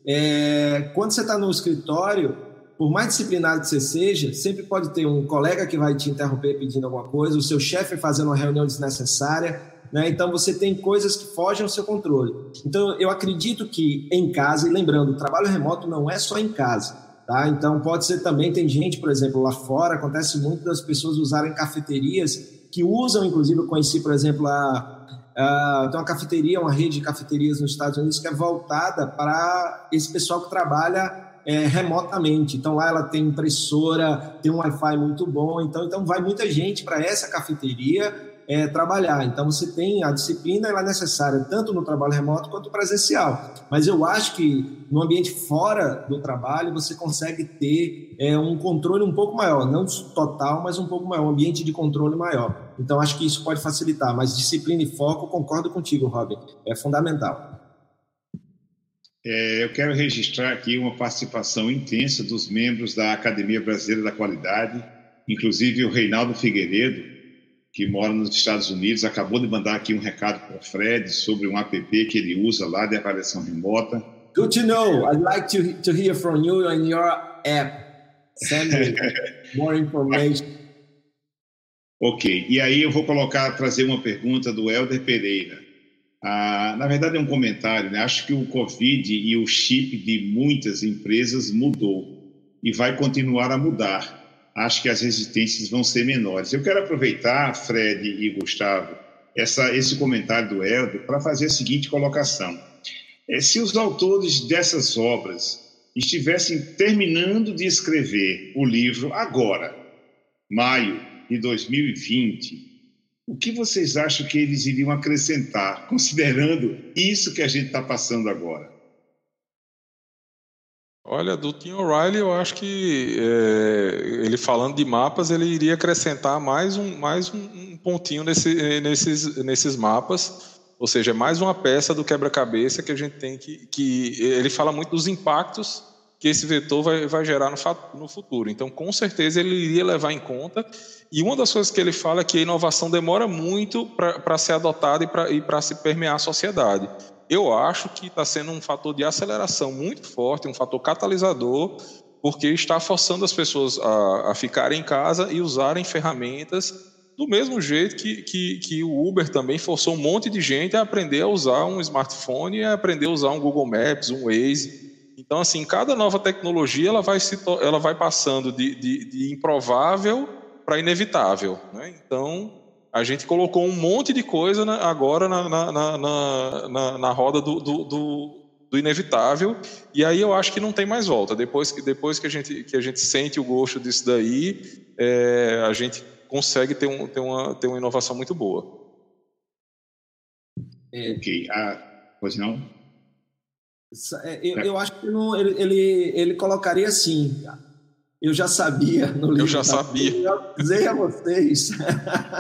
é, quando você está no escritório, por mais disciplinado que você seja, sempre pode ter um colega que vai te interromper pedindo alguma coisa, o seu chefe fazendo uma reunião desnecessária, né? Então você tem coisas que fogem ao seu controle. Então eu acredito que em casa, e lembrando, o trabalho remoto não é só em casa, tá? Então pode ser também, tem gente, por exemplo, lá fora, acontece muito das pessoas usarem cafeterias que usam, inclusive, eu conheci, por exemplo, a, tem uma cafeteria, uma rede de cafeterias nos Estados Unidos que é voltada para esse pessoal que trabalha é, remotamente. Então lá ela tem impressora, tem um Wi-Fi muito bom, então, então vai muita gente para essa cafeteria é, trabalhar. Então você tem a disciplina, ela é necessária tanto no trabalho remoto quanto presencial. Mas eu acho que no ambiente fora do trabalho você consegue ter é, um controle um pouco maior, não total, mas um pouco maior, um ambiente de controle maior. Então acho que isso pode facilitar. Mas disciplina e foco, concordo contigo, Robin, é fundamental. É, eu quero registrar aqui uma participação intensa dos membros da Academia Brasileira da Qualidade, inclusive o Reinaldo Figueiredo, que mora nos Estados Unidos, acabou de mandar aqui um recado para o Fred sobre um app que ele usa lá de avaliação remota. Good to know. I'd like to, to hear from you on your app. Send me more information. Ok, e aí eu vou colocar, trazer uma pergunta do Helder Pereira. Ah, na verdade, é um comentário. Né? Acho que o Covid e o chip de muitas empresas mudou e vai continuar a mudar. Acho que as resistências vão ser menores. Eu quero aproveitar, Fred e Gustavo, essa, esse comentário do Helder para fazer a seguinte colocação. É, se os autores dessas obras estivessem terminando de escrever o livro agora, maio de 2020, o que vocês acham que eles iriam acrescentar, considerando isso que a gente está passando agora? Olha, do Tim O'Reilly, eu acho que é, ele falando de mapas, ele iria acrescentar mais um, mais um pontinho nesse, nesses, nesses mapas, ou seja, mais uma peça do quebra-cabeça que a gente tem que, que. Ele fala muito dos impactos que esse vetor vai, vai gerar no, no futuro. Então, com certeza, ele iria levar em conta e uma das coisas que ele fala é que a inovação demora muito para ser adotada e para se permear a sociedade. Eu acho que está sendo um fator de aceleração muito forte, um fator catalisador, porque está forçando as pessoas a, a ficarem em casa e usarem ferramentas do mesmo jeito que, que, que, o Uber também forçou um monte de gente a aprender a usar um smartphone a aprender a usar um Google Maps, um Waze. Então, assim, cada nova tecnologia ela vai, se, ela vai passando de, de, de improvável para inevitável. Né? Então, a gente colocou um monte de coisa agora na, na, na, na, na roda do, do, do, do, inevitável, e aí eu acho que não tem mais volta. Depois, depois que, a gente, que a gente sente o gosto disso daí, é, a gente consegue ter, um, ter, uma, ter uma inovação muito boa. É, ok. Ah, pois não? É, eu, eu acho que não, ele, ele, ele colocaria assim: eu já sabia no livro. Eu já sabia. Eu avisei a vocês.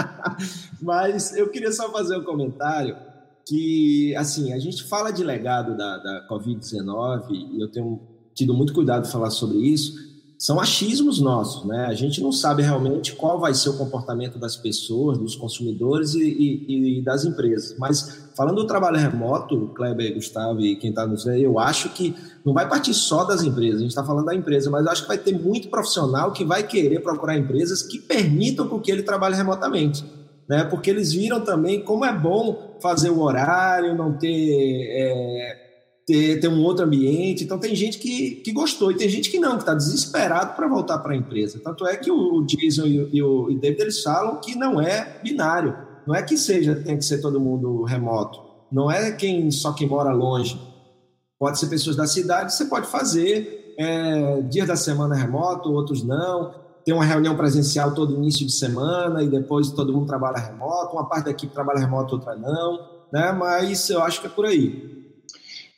Mas eu queria só fazer um comentário que, assim, a gente fala de legado da, da Covid-19 e eu tenho tido muito cuidado de falar sobre isso, são achismos nossos, né? A gente não sabe realmente qual vai ser o comportamento das pessoas, dos consumidores e, e, e das empresas. Mas falando do trabalho remoto, Kleber, Gustavo e quem está nos vendo, eu acho que não vai partir só das empresas. A gente está falando da empresa, mas eu acho que vai ter muito profissional que vai querer procurar empresas que permitam que ele trabalhe remotamente. Né, porque eles viram também como é bom fazer o horário, não ter é, ter, ter um outro ambiente. Então, tem gente que, que gostou e tem gente que não, que está desesperado para voltar para a empresa. Tanto é que o, Jason e o, David eles falam que não é binário. Não é que seja, tem que ser todo mundo remoto. Não é quem só quem mora longe. Pode ser pessoas da cidade, você pode fazer é, dias da semana remoto, outros não. Tem uma reunião presencial todo início de semana e depois todo mundo trabalha remoto. Uma parte da equipe trabalha remoto, outra não. Né? Mas eu acho que é por aí.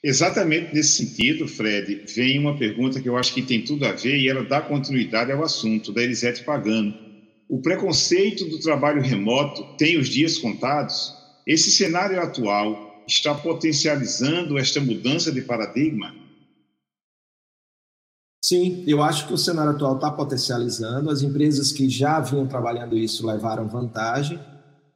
Exatamente nesse sentido, Fred, vem uma pergunta que eu acho que tem tudo a ver e ela dá continuidade ao assunto, da Elisete Pagano. O preconceito do trabalho remoto tem os dias contados? Esse cenário atual está potencializando esta mudança de paradigma? Sim, eu acho que o cenário atual está potencializando. As empresas que já vinham trabalhando isso levaram vantagem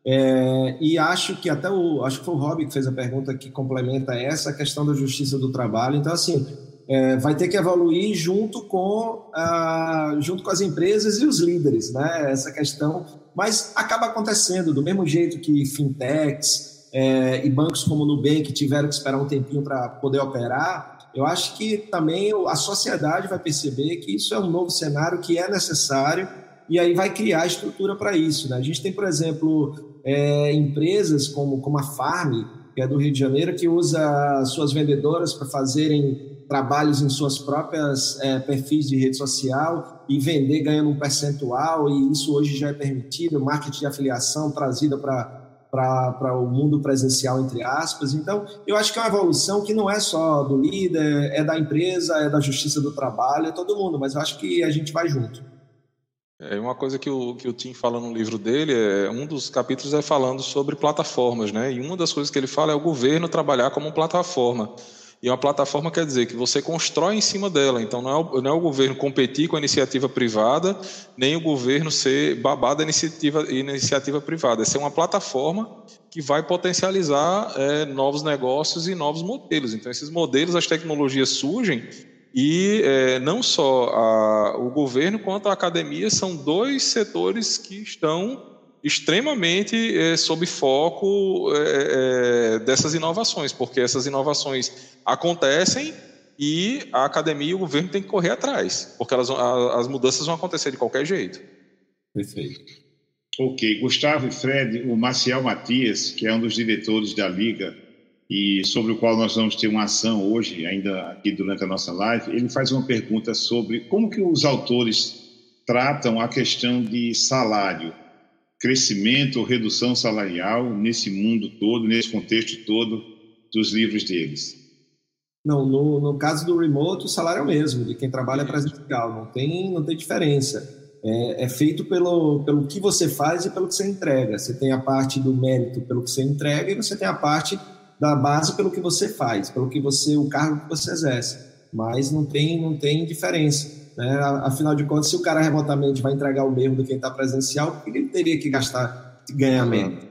é, e acho que até o acho que foi o Rob que fez a pergunta que complementa essa questão da justiça do trabalho. Então, assim, é, vai ter que evoluir junto com, a, junto com as empresas e os líderes, né? Essa questão, mas acaba acontecendo do mesmo jeito que fintechs é, e bancos como o Nubank tiveram que esperar um tempinho para poder operar. Eu acho que também a sociedade vai perceber que isso é um novo cenário que é necessário e aí vai criar estrutura para isso. Né? A gente tem, por exemplo, é, empresas como, como a Farm, que é do Rio de Janeiro, que usa suas vendedoras para fazerem trabalhos em suas próprias é, perfis de rede social e vender ganhando um percentual, e isso hoje já é permitido, marketing de afiliação trazida para para o mundo presencial, entre aspas. Então, eu acho que é uma evolução que não é só do líder, é da empresa, é da justiça do trabalho, é todo mundo, mas eu acho que a gente vai junto. É uma coisa que o, que o Tim fala no livro dele, é, um dos capítulos é falando sobre plataformas, né? E uma das coisas que ele fala é o governo trabalhar como plataforma. E uma plataforma quer dizer que você constrói em cima dela. Então, não é, o, não é o governo competir com a iniciativa privada, nem o governo ser babado da iniciativa, iniciativa privada. É ser uma plataforma que vai potencializar é, novos negócios e novos modelos. Então, esses modelos, as tecnologias surgem e é, não só a, o governo quanto a academia são dois setores que estão extremamente é, sob foco é, é, dessas inovações, porque essas inovações acontecem e a academia e o governo têm que correr atrás, porque elas, a, as mudanças vão acontecer de qualquer jeito. Perfeito. Ok. Gustavo e Fred, o Marcial Matias, que é um dos diretores da Liga e sobre o qual nós vamos ter uma ação hoje, ainda aqui durante a nossa live, ele faz uma pergunta sobre como que os autores tratam a questão de salário crescimento ou redução salarial nesse mundo todo, nesse contexto todo dos livros deles? Não, no, no caso do remote, o salário é o mesmo, de quem trabalha presencial, não tem, não tem diferença. É, é, feito pelo, pelo que você faz e pelo que você entrega. Você tem a parte do mérito pelo que você entrega e você tem a parte da base pelo que você faz, pelo que você, o cargo que você exerce. Mas não tem, não tem diferença. Né? Afinal de contas, se o cara remotamente vai entregar o mesmo do que está presencial, por que ele teria que gastar, ganhar menos?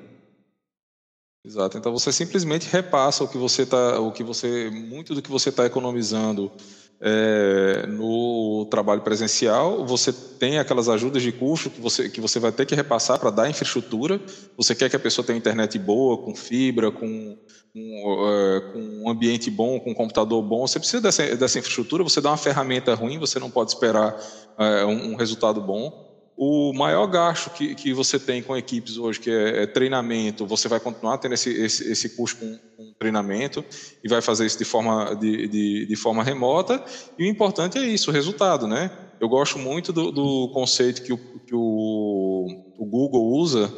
Exato. Então você simplesmente repassa o que você tá, o que você, muito do que você está economizando é, no trabalho presencial, você tem aquelas ajudas de custo que você, que você vai ter que repassar para dar infraestrutura. Você quer que a pessoa tenha internet boa, com fibra, com, é, com um ambiente bom, com um computador bom. Você precisa dessa, dessa infraestrutura. Você dá uma ferramenta ruim, você não pode esperar é, um, um resultado bom o maior gasto que, que você tem com equipes hoje, que é, é treinamento, você vai continuar tendo esse, esse, esse custo com, com, treinamento e vai fazer isso de forma, de, de, de, forma remota. E o importante é isso, o resultado, né? Eu gosto muito do, do conceito que o, que o, o Google usa,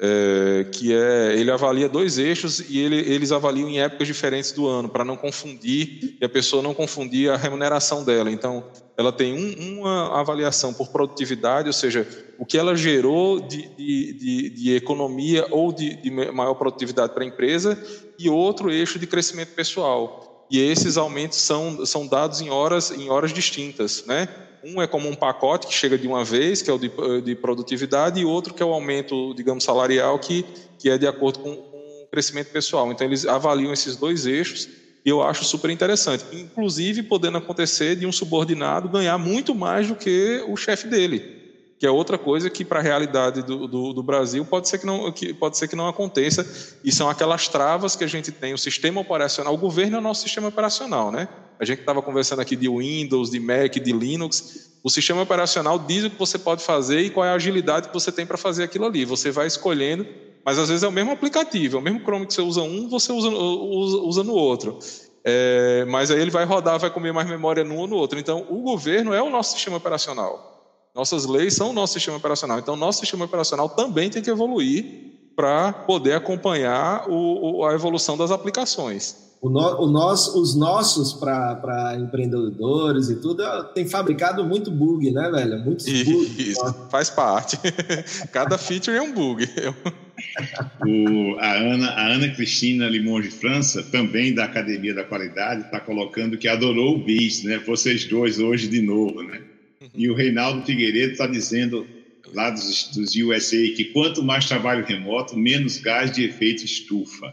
é, que é ele avalia dois eixos e ele, eles avaliam em épocas diferentes do ano para não confundir e a pessoa não confundir a remuneração dela. Então, ela tem um, uma avaliação por produtividade, ou seja, o que ela gerou de, de, de, de economia ou de, maior produtividade para a empresa, e outro eixo de crescimento pessoal. E esses aumentos são, são dados em horas, em horas distintas, né? Um é como um pacote que chega de uma vez, que é o de, de produtividade, e outro que é o aumento, digamos, salarial, que, que é de acordo com, com o crescimento pessoal. Então, eles avaliam esses dois eixos e eu acho super interessante. Inclusive, podendo acontecer de um subordinado ganhar muito mais do que o chefe dele que é outra coisa que para a realidade do, do, do, Brasil pode ser que não que pode ser que não aconteça e são aquelas travas que a gente tem o sistema operacional o governo é o nosso sistema operacional né a gente estava conversando aqui de Windows de Mac de Linux o sistema operacional diz o que você pode fazer e qual é a agilidade que você tem para fazer aquilo ali você vai escolhendo mas às vezes é o mesmo aplicativo é o mesmo Chrome que você usa um você usa, usa, usa no outro é, mas aí ele vai rodar vai comer mais memória num ou no outro então o governo é o nosso sistema operacional nossas leis são o nosso sistema operacional. Então, nosso sistema operacional também tem que evoluir para poder acompanhar o, a evolução das aplicações. O, no, o nós, os nossos para empreendedores e tudo tem fabricado muito bug, né, velho? Muitos bugs. Isso, faz parte. Cada feature é um bug. o, a, Ana, a Ana Cristina Limon de França, também da Academia da Qualidade, está colocando que adorou o BIS, né? Vocês dois hoje de novo, né? E o Reinaldo Figueiredo está dizendo, lá dos, dos USA, que quanto mais trabalho remoto, menos gás de efeito estufa.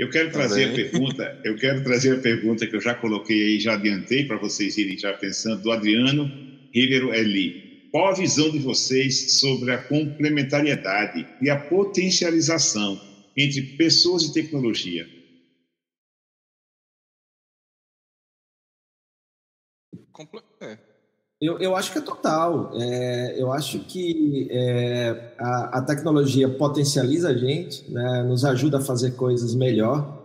Eu quero trazer a pergunta, eu quero trazer a pergunta que eu já coloquei aí, já adiantei para vocês irem já pensando, do Adriano Rivero Eli. Qual a visão de vocês sobre a complementariedade e a potencialização entre pessoas e tecnologia? É, eu, eu acho que é total. É, eu acho que é, a, a, tecnologia potencializa a gente, né, nos ajuda a fazer coisas melhor.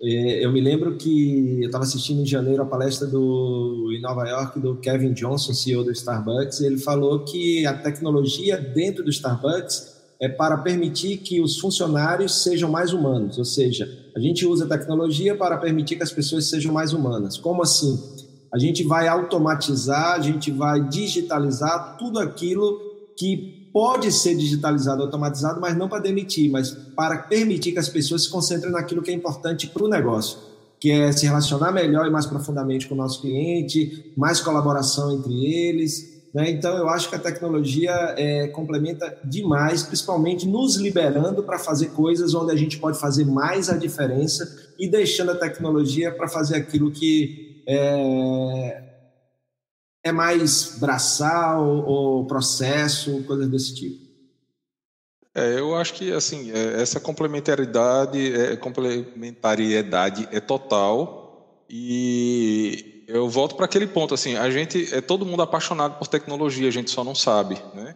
É, eu me lembro que eu estava assistindo em janeiro a palestra do, em Nova York do Kevin Johnson, CEO do Starbucks, e ele falou que a tecnologia dentro do Starbucks é para permitir que os funcionários sejam mais humanos, ou seja, a gente usa a tecnologia para permitir que as pessoas sejam mais humanas. Como assim? A gente vai automatizar, a gente vai digitalizar tudo aquilo que pode ser digitalizado, automatizado, mas não para demitir, mas para permitir que as pessoas se concentrem naquilo que é importante para o negócio. que é se relacionar melhor e mais profundamente com o nosso cliente, mais colaboração entre eles. Né? Então, eu acho que a tecnologia é, complementa demais, principalmente nos liberando para fazer coisas onde a gente pode fazer mais a diferença e deixando a tecnologia para fazer aquilo que é, é mais braçal ou processo, coisas desse tipo. É, eu acho que assim é, essa complementaridade, é, complementariedade é total e eu volto para aquele ponto assim, a gente é todo mundo apaixonado por tecnologia, a gente só não sabe, né?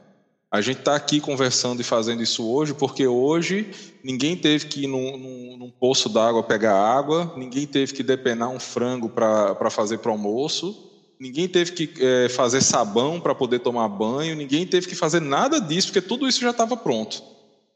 A gente está aqui conversando e fazendo isso hoje porque hoje ninguém teve que ir num, num, num poço d'água pegar água, ninguém teve que depenar um frango para fazer para almoço, ninguém teve que é, fazer sabão para poder tomar banho, ninguém teve que fazer nada disso porque tudo isso já estava pronto.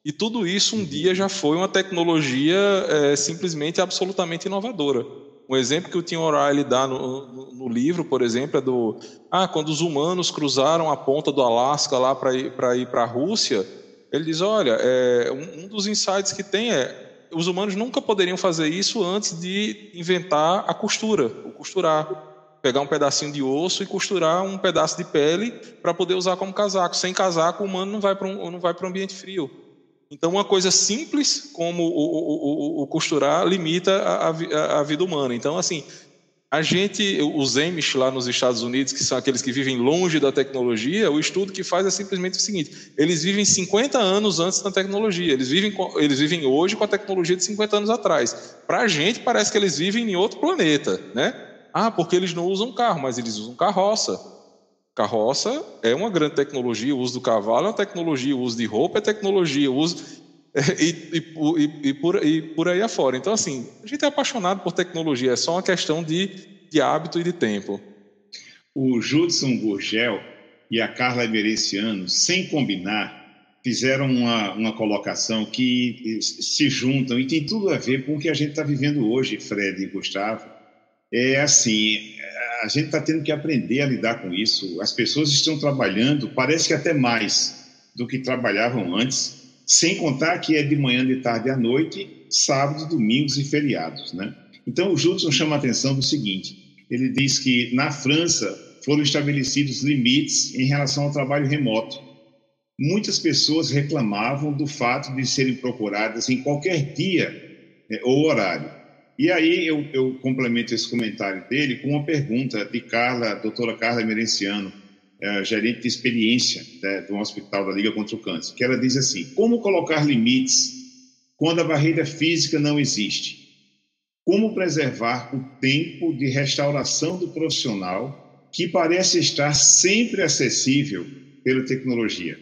E tudo isso um dia já foi uma tecnologia é, simplesmente absolutamente inovadora. Um exemplo que o Tim O'Reilly dá no, no, no, livro, por exemplo, é do ah, quando os humanos cruzaram a ponta do Alasca lá para ir para a Rússia, ele diz, olha, é, um, um dos insights que tem é os humanos nunca poderiam fazer isso antes de inventar a costura, o costurar, pegar um pedacinho de osso e costurar um pedaço de pele para poder usar como casaco. Sem casaco, o humano não vai para um, não vai para um ambiente frio. Então, uma coisa simples como o, o, o, costurar limita a, a, a, vida humana. Então, assim, a gente, os Amish lá nos Estados Unidos, que são aqueles que vivem longe da tecnologia, o estudo que faz é simplesmente o seguinte: eles vivem 50 anos antes da tecnologia, eles vivem, eles vivem hoje com a tecnologia de 50 anos atrás. Para a gente, parece que eles vivem em outro planeta, né? Ah, porque eles não usam carro, mas eles usam carroça. Carroça é uma grande tecnologia, o uso do cavalo é uma tecnologia, o uso de roupa é tecnologia, o uso. E, e, e, por, e por aí afora. Então, assim, a gente é apaixonado por tecnologia, é só uma questão de, de hábito e de tempo. O Judson Gurgel e a Carla Emerenciano, sem combinar, fizeram uma, uma colocação que se juntam e tem tudo a ver com o que a gente está vivendo hoje, Fred e Gustavo. É assim, a gente está tendo que aprender a lidar com isso. As pessoas estão trabalhando, parece que até mais do que trabalhavam antes, sem contar que é de manhã, de tarde à noite, sábados, domingos e feriados, né? Então, o Judson chama a atenção do seguinte: ele diz que na França foram estabelecidos limites em relação ao trabalho remoto. Muitas pessoas reclamavam do fato de serem procuradas em qualquer dia né, ou horário. E aí eu, eu, complemento esse comentário dele com uma pergunta de Carla, doutora Carla Merenciano, é, gerente de experiência né, do Hospital da Liga contra o Câncer, que ela diz assim: como colocar limites quando a barreira física não existe? Como preservar o tempo de restauração do profissional que parece estar sempre acessível pela tecnologia?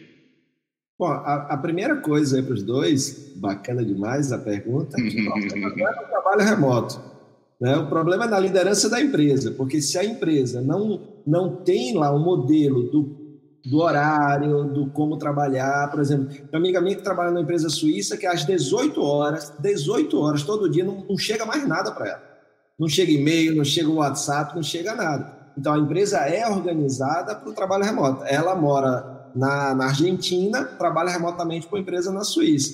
Bom, a, a primeira coisa aí para os dois, bacana demais a pergunta, que é o trabalho remoto. Né? O problema é na liderança da empresa, porque se a empresa não, não tem lá um modelo do, do horário, do como trabalhar, por exemplo, uma amiga minha que trabalha numa empresa suíça que às 18 horas, 18 horas todo dia, não, não chega mais nada para ela. Não chega e-mail, não chega WhatsApp, não chega nada. Então a empresa é organizada para o trabalho remoto. Ela mora na, na Argentina, trabalha remotamente com a empresa na Suíça.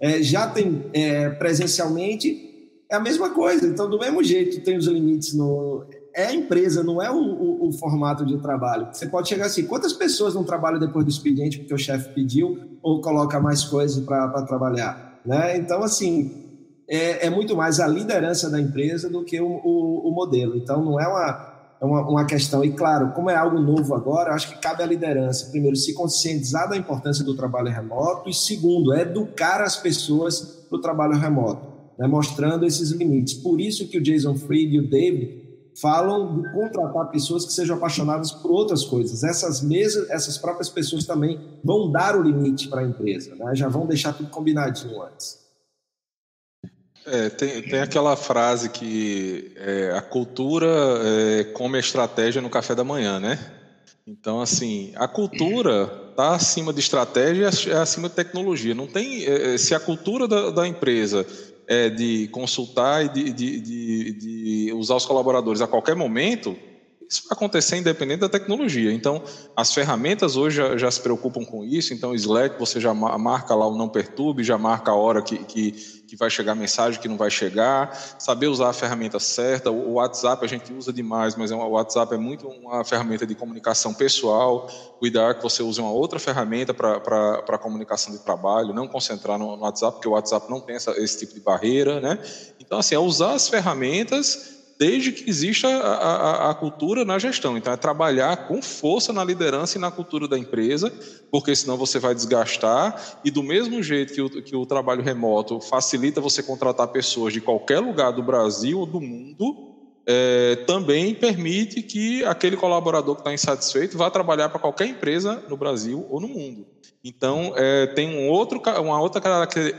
É, já tem é, presencialmente, é a mesma coisa. Então, do mesmo jeito, tem os limites no. É a empresa, não é o, o, o formato de trabalho. Você pode chegar assim: quantas pessoas não trabalham depois do expediente porque o chefe pediu ou coloca mais coisas para trabalhar? Né? Então, assim, é, é, muito mais a liderança da empresa do que o, o, o modelo. Então, não é uma é uma, uma questão. E, claro, como é algo novo agora, acho que cabe à liderança, primeiro, se conscientizar da importância do trabalho remoto, e, segundo, educar as pessoas para o trabalho remoto, né, mostrando esses limites. Por isso que o Jason Fried e o David falam de contratar pessoas que sejam apaixonadas por outras coisas. Essas mesas, essas próprias pessoas também vão dar o limite para a empresa, né? já vão deixar tudo combinadinho antes. É, tem, tem aquela frase que é, a cultura é, come a estratégia no café da manhã, né? Então, assim, a cultura está acima de estratégia e é acima de tecnologia. Não tem, é, é, se a cultura da, da, empresa é de consultar e de, de, de, de, usar os colaboradores a qualquer momento, Isso vai acontecer independente da tecnologia. Então, as ferramentas hoje já, já se preocupam com isso. Então, Slack, você já marca lá o não perturbe, já marca a hora que, que, que vai chegar a mensagem, que não vai chegar. Saber usar a ferramenta certa. O WhatsApp a gente usa demais, mas é o WhatsApp é muito uma ferramenta de comunicação pessoal. Cuidar que você use uma outra ferramenta para comunicação de trabalho, não concentrar no, no, WhatsApp, porque o WhatsApp não tem essa, esse tipo de barreira. Né? Então, assim, é usar as ferramentas desde que exista a, a, a, cultura na gestão. Então, é trabalhar com força na liderança e na cultura da empresa, porque senão você vai desgastar. E do mesmo jeito que o, que o trabalho remoto facilita você contratar pessoas de qualquer lugar do Brasil ou do mundo, é, também permite que aquele colaborador que está insatisfeito vá trabalhar para qualquer empresa no Brasil ou no mundo. Então, é, tem um outro, uma outra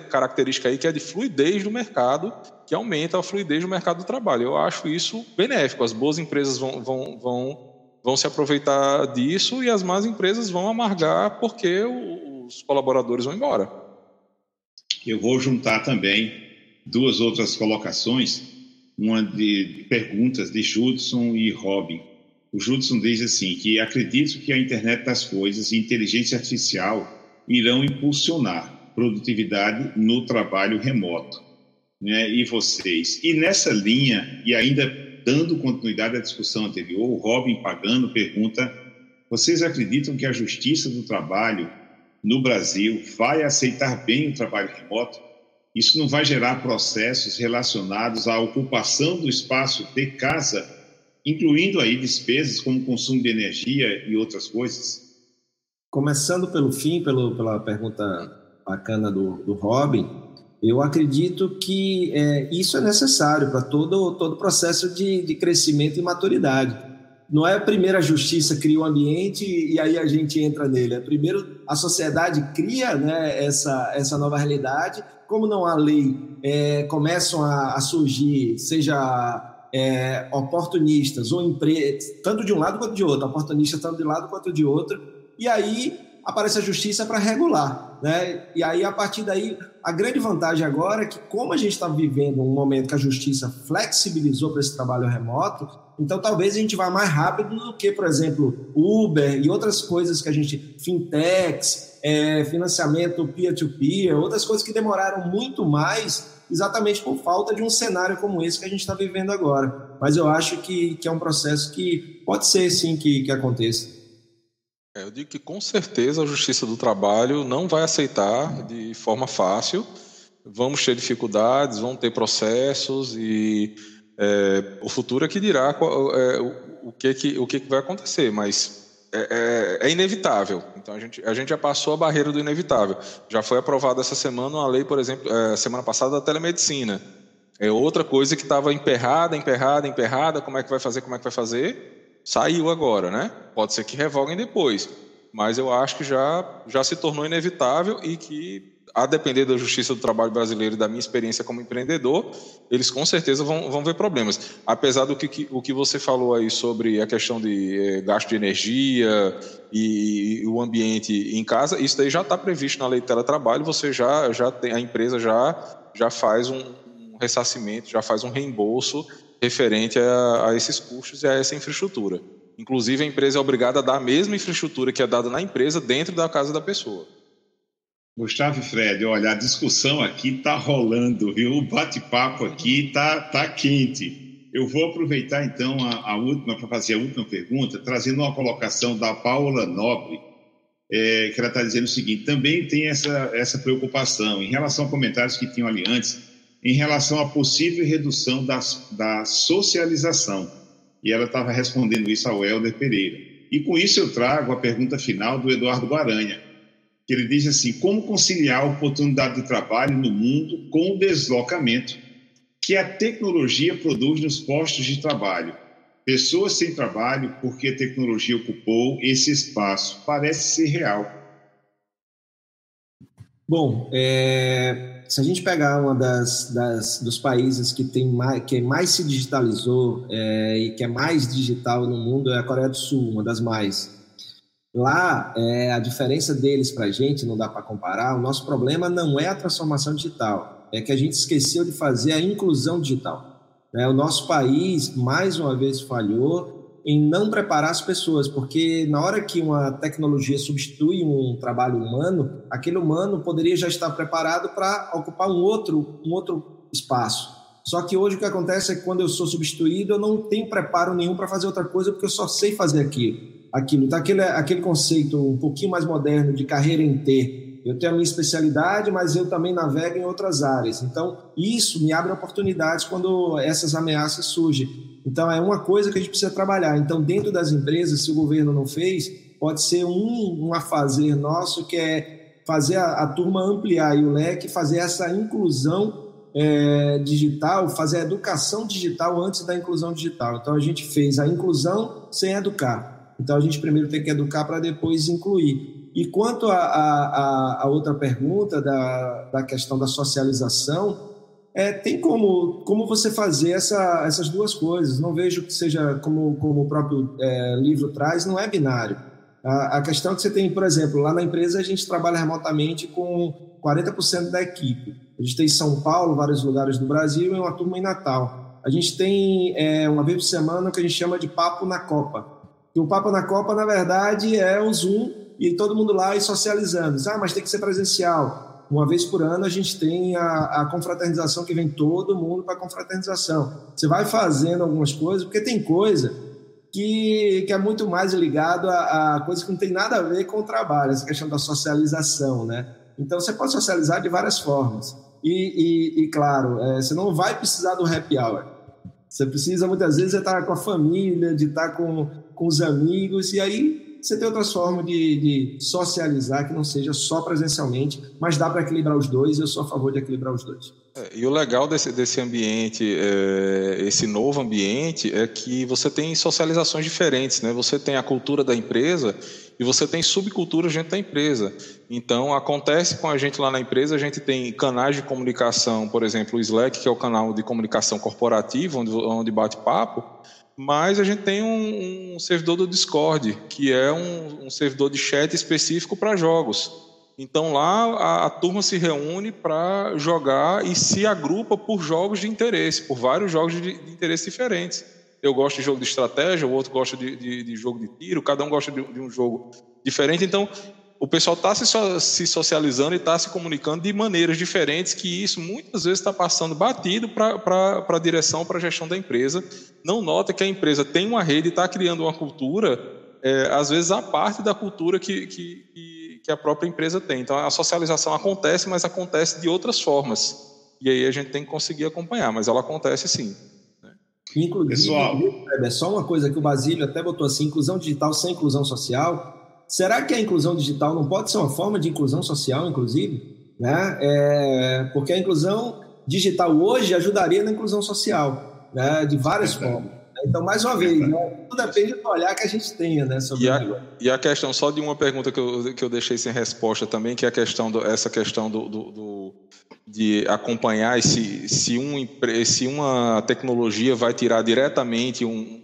característica aí que é de fluidez do mercado, que aumenta a fluidez do mercado do trabalho. Eu acho isso benéfico. As boas empresas vão, vão, vão, vão se aproveitar disso e as más empresas vão amargar porque os colaboradores vão embora. Eu vou juntar também duas outras colocações, uma de perguntas de Judson e Robin. O Judson diz assim que acredito que a internet das coisas e inteligência artificial irão impulsionar produtividade no trabalho remoto, né? E vocês. E nessa linha e ainda dando continuidade à discussão anterior, o Robin Pagano pergunta: vocês acreditam que a Justiça do Trabalho no Brasil vai aceitar bem o trabalho remoto? Isso não vai gerar processos relacionados à ocupação do espaço de casa incluindo aí despesas como consumo de energia e outras coisas? Começando pelo fim, pelo, pela pergunta bacana do, do Robin, eu acredito que é, isso é necessário para todo todo processo de, de crescimento e maturidade. Não é a primeira justiça cria o um ambiente e aí a gente entra nele. É primeiro a sociedade cria né, essa, essa nova realidade. Como não há lei, é, começam a, a surgir, seja é, oportunistas ou empresas, tanto de um lado quanto de outro, oportunistas tanto de um lado quanto de outro, e aí aparece a justiça para regular, né? E aí a partir daí a grande vantagem agora é que como a gente está vivendo um momento que a justiça flexibilizou para esse trabalho remoto, então talvez a gente vá mais rápido do que, por exemplo, Uber e outras coisas que a gente fintechs, é, financiamento peer-to-peer, -peer, outras coisas que demoraram muito mais exatamente por falta de um cenário como esse que a gente está vivendo agora. Mas eu acho que, que é um processo que pode ser, sim, que, que aconteça. É, eu digo que com certeza a Justiça do Trabalho não vai aceitar de forma fácil. Vamos ter dificuldades, vão ter processos e é, o futuro é que dirá qual, é, o, o, que, que, o que, que vai acontecer, mas é, é, é, inevitável. Então a gente, a gente já passou a barreira do inevitável. Já foi aprovada essa semana uma lei, por exemplo, é, semana passada da telemedicina. É outra coisa que estava emperrada, emperrada, emperrada. Como é que vai fazer? Como é que vai fazer? Saiu agora, né? Pode ser que revoguem depois, mas eu acho que já já se tornou inevitável e que a depender da justiça do trabalho brasileiro e da minha experiência como empreendedor, eles com certeza vão, vão ver problemas. Apesar do que, que, o que você falou aí sobre a questão de é, gasto de energia e, e, o ambiente em casa, isso daí já está previsto na lei de teletrabalho, você já, já tem, a empresa já, já faz um ressarcimento, já faz um reembolso referente a, a esses custos e a essa infraestrutura. Inclusive, a empresa é obrigada a dar a mesma infraestrutura que é dada na empresa dentro da casa da pessoa. Gustavo e Fred, olha, a discussão aqui está rolando, viu? O bate-papo aqui está tá quente. Eu vou aproveitar então a, a última para fazer a última pergunta, trazendo uma colocação da Paula Nobre, é, que ela está dizendo o seguinte: também tem essa, essa preocupação em relação a comentários que tinham ali antes, em relação à possível redução das, da socialização. E ela estava respondendo isso ao Helder Pereira. E com isso eu trago a pergunta final do Eduardo Guaranha que ele diz assim: como conciliar a oportunidade de trabalho no mundo com o deslocamento que a tecnologia produz nos postos de trabalho? Pessoas sem trabalho porque a tecnologia ocupou esse espaço. Parece ser real. Bom, é, se a gente pegar uma das, das dos países que tem mais, que mais se digitalizou é, e que é mais digital no mundo é a Coreia do Sul, uma das mais. Lá, é, a diferença deles para a gente, não dá para comparar, o nosso problema não é a transformação digital, é que a gente esqueceu de fazer a inclusão digital. É, o nosso país, mais uma vez, falhou em não preparar as pessoas, porque na hora que uma tecnologia substitui um trabalho humano, aquele humano poderia já estar preparado para ocupar um outro, um outro espaço. Só que hoje o que acontece é que quando eu sou substituído, eu não tenho preparo nenhum para fazer outra coisa, porque eu só sei fazer aquilo. aquilo. Então, aquele, aquele conceito um pouquinho mais moderno de carreira em T. Eu tenho a minha especialidade, mas eu também navego em outras áreas. Então, isso me abre oportunidades quando essas ameaças surgem. Então, é uma coisa que a gente precisa trabalhar. Então, dentro das empresas, se o governo não fez, pode ser um, um a fazer nosso, que é fazer a, a turma ampliar o leque, fazer essa inclusão é, digital, fazer a educação digital antes da inclusão digital. Então, a gente fez a inclusão sem educar. Então, a gente primeiro tem que educar para depois incluir. E quanto à outra pergunta da, da questão da socialização, é, tem como, como você fazer essa, essas duas coisas. Não vejo que seja, como, como o próprio é, livro traz, não é binário. A, a questão que você tem, por exemplo, lá na empresa a gente trabalha remotamente com 40% da equipe. A gente tem em São Paulo, vários lugares do Brasil e uma turma em Natal. A gente tem é, uma vez por semana o que a gente chama de papo na Copa. E o papo na Copa, na verdade, é o Zoom e todo mundo lá e socializando. Ah, mas tem que ser presencial uma vez por ano a gente tem a, a confraternização que vem todo mundo para a confraternização. Você vai fazendo algumas coisas, porque tem coisa que, que é muito mais ligado a, a coisas que não tem nada a ver com o trabalho, essa questão da socialização, né? Então você pode socializar de várias formas. E, e, e claro, é, você não vai precisar do happy hour. Você precisa muitas vezes estar com a família, de estar com, com os amigos, e aí você tem outras formas de, de socializar que não seja só presencialmente, mas dá para equilibrar os dois e eu sou a favor de equilibrar os dois. É, e o legal desse, desse ambiente, é, esse novo ambiente, é que você tem socializações diferentes, né? Você tem a cultura da empresa e você tem subculturas dentro da empresa. Então, acontece com a gente lá na empresa, a gente tem canais de comunicação, por exemplo, o Slack, que é o canal de comunicação corporativa, onde, onde bate papo, mas a gente tem um, um servidor do Discord, que é um, um servidor de chat específico para jogos. Então lá a, a turma se reúne para jogar e se agrupa por jogos de interesse, por vários jogos de, de interesse diferentes. Eu gosto de jogo de estratégia, o outro gosta de, de, de jogo de tiro, cada um gosta de, de um jogo diferente. Então o pessoal está se, se, socializando e está se comunicando de maneiras diferentes, que isso muitas vezes está passando batido para a direção, para a gestão da empresa. Não nota que a empresa tem uma rede e está criando uma cultura, é, às vezes, a parte da cultura que, que, que a própria empresa tem. Então, a socialização acontece, mas acontece de outras formas. E aí a gente tem que conseguir acompanhar, mas ela acontece sim. Né? Inclusive, Pessoal. é só uma coisa que o Basílio até botou assim: inclusão digital sem inclusão social Será que a inclusão digital não pode ser uma forma de inclusão social, inclusive? Né? É, porque a inclusão digital hoje ajudaria na inclusão social, né? de várias formas. Então, mais uma vez, né? tudo depende do olhar que a gente tenha né, sobre e a, e a questão, só de uma pergunta que eu, que eu deixei sem resposta também, que é a questão do, essa questão do, do, do de acompanhar se, se, um, se uma tecnologia vai tirar diretamente um,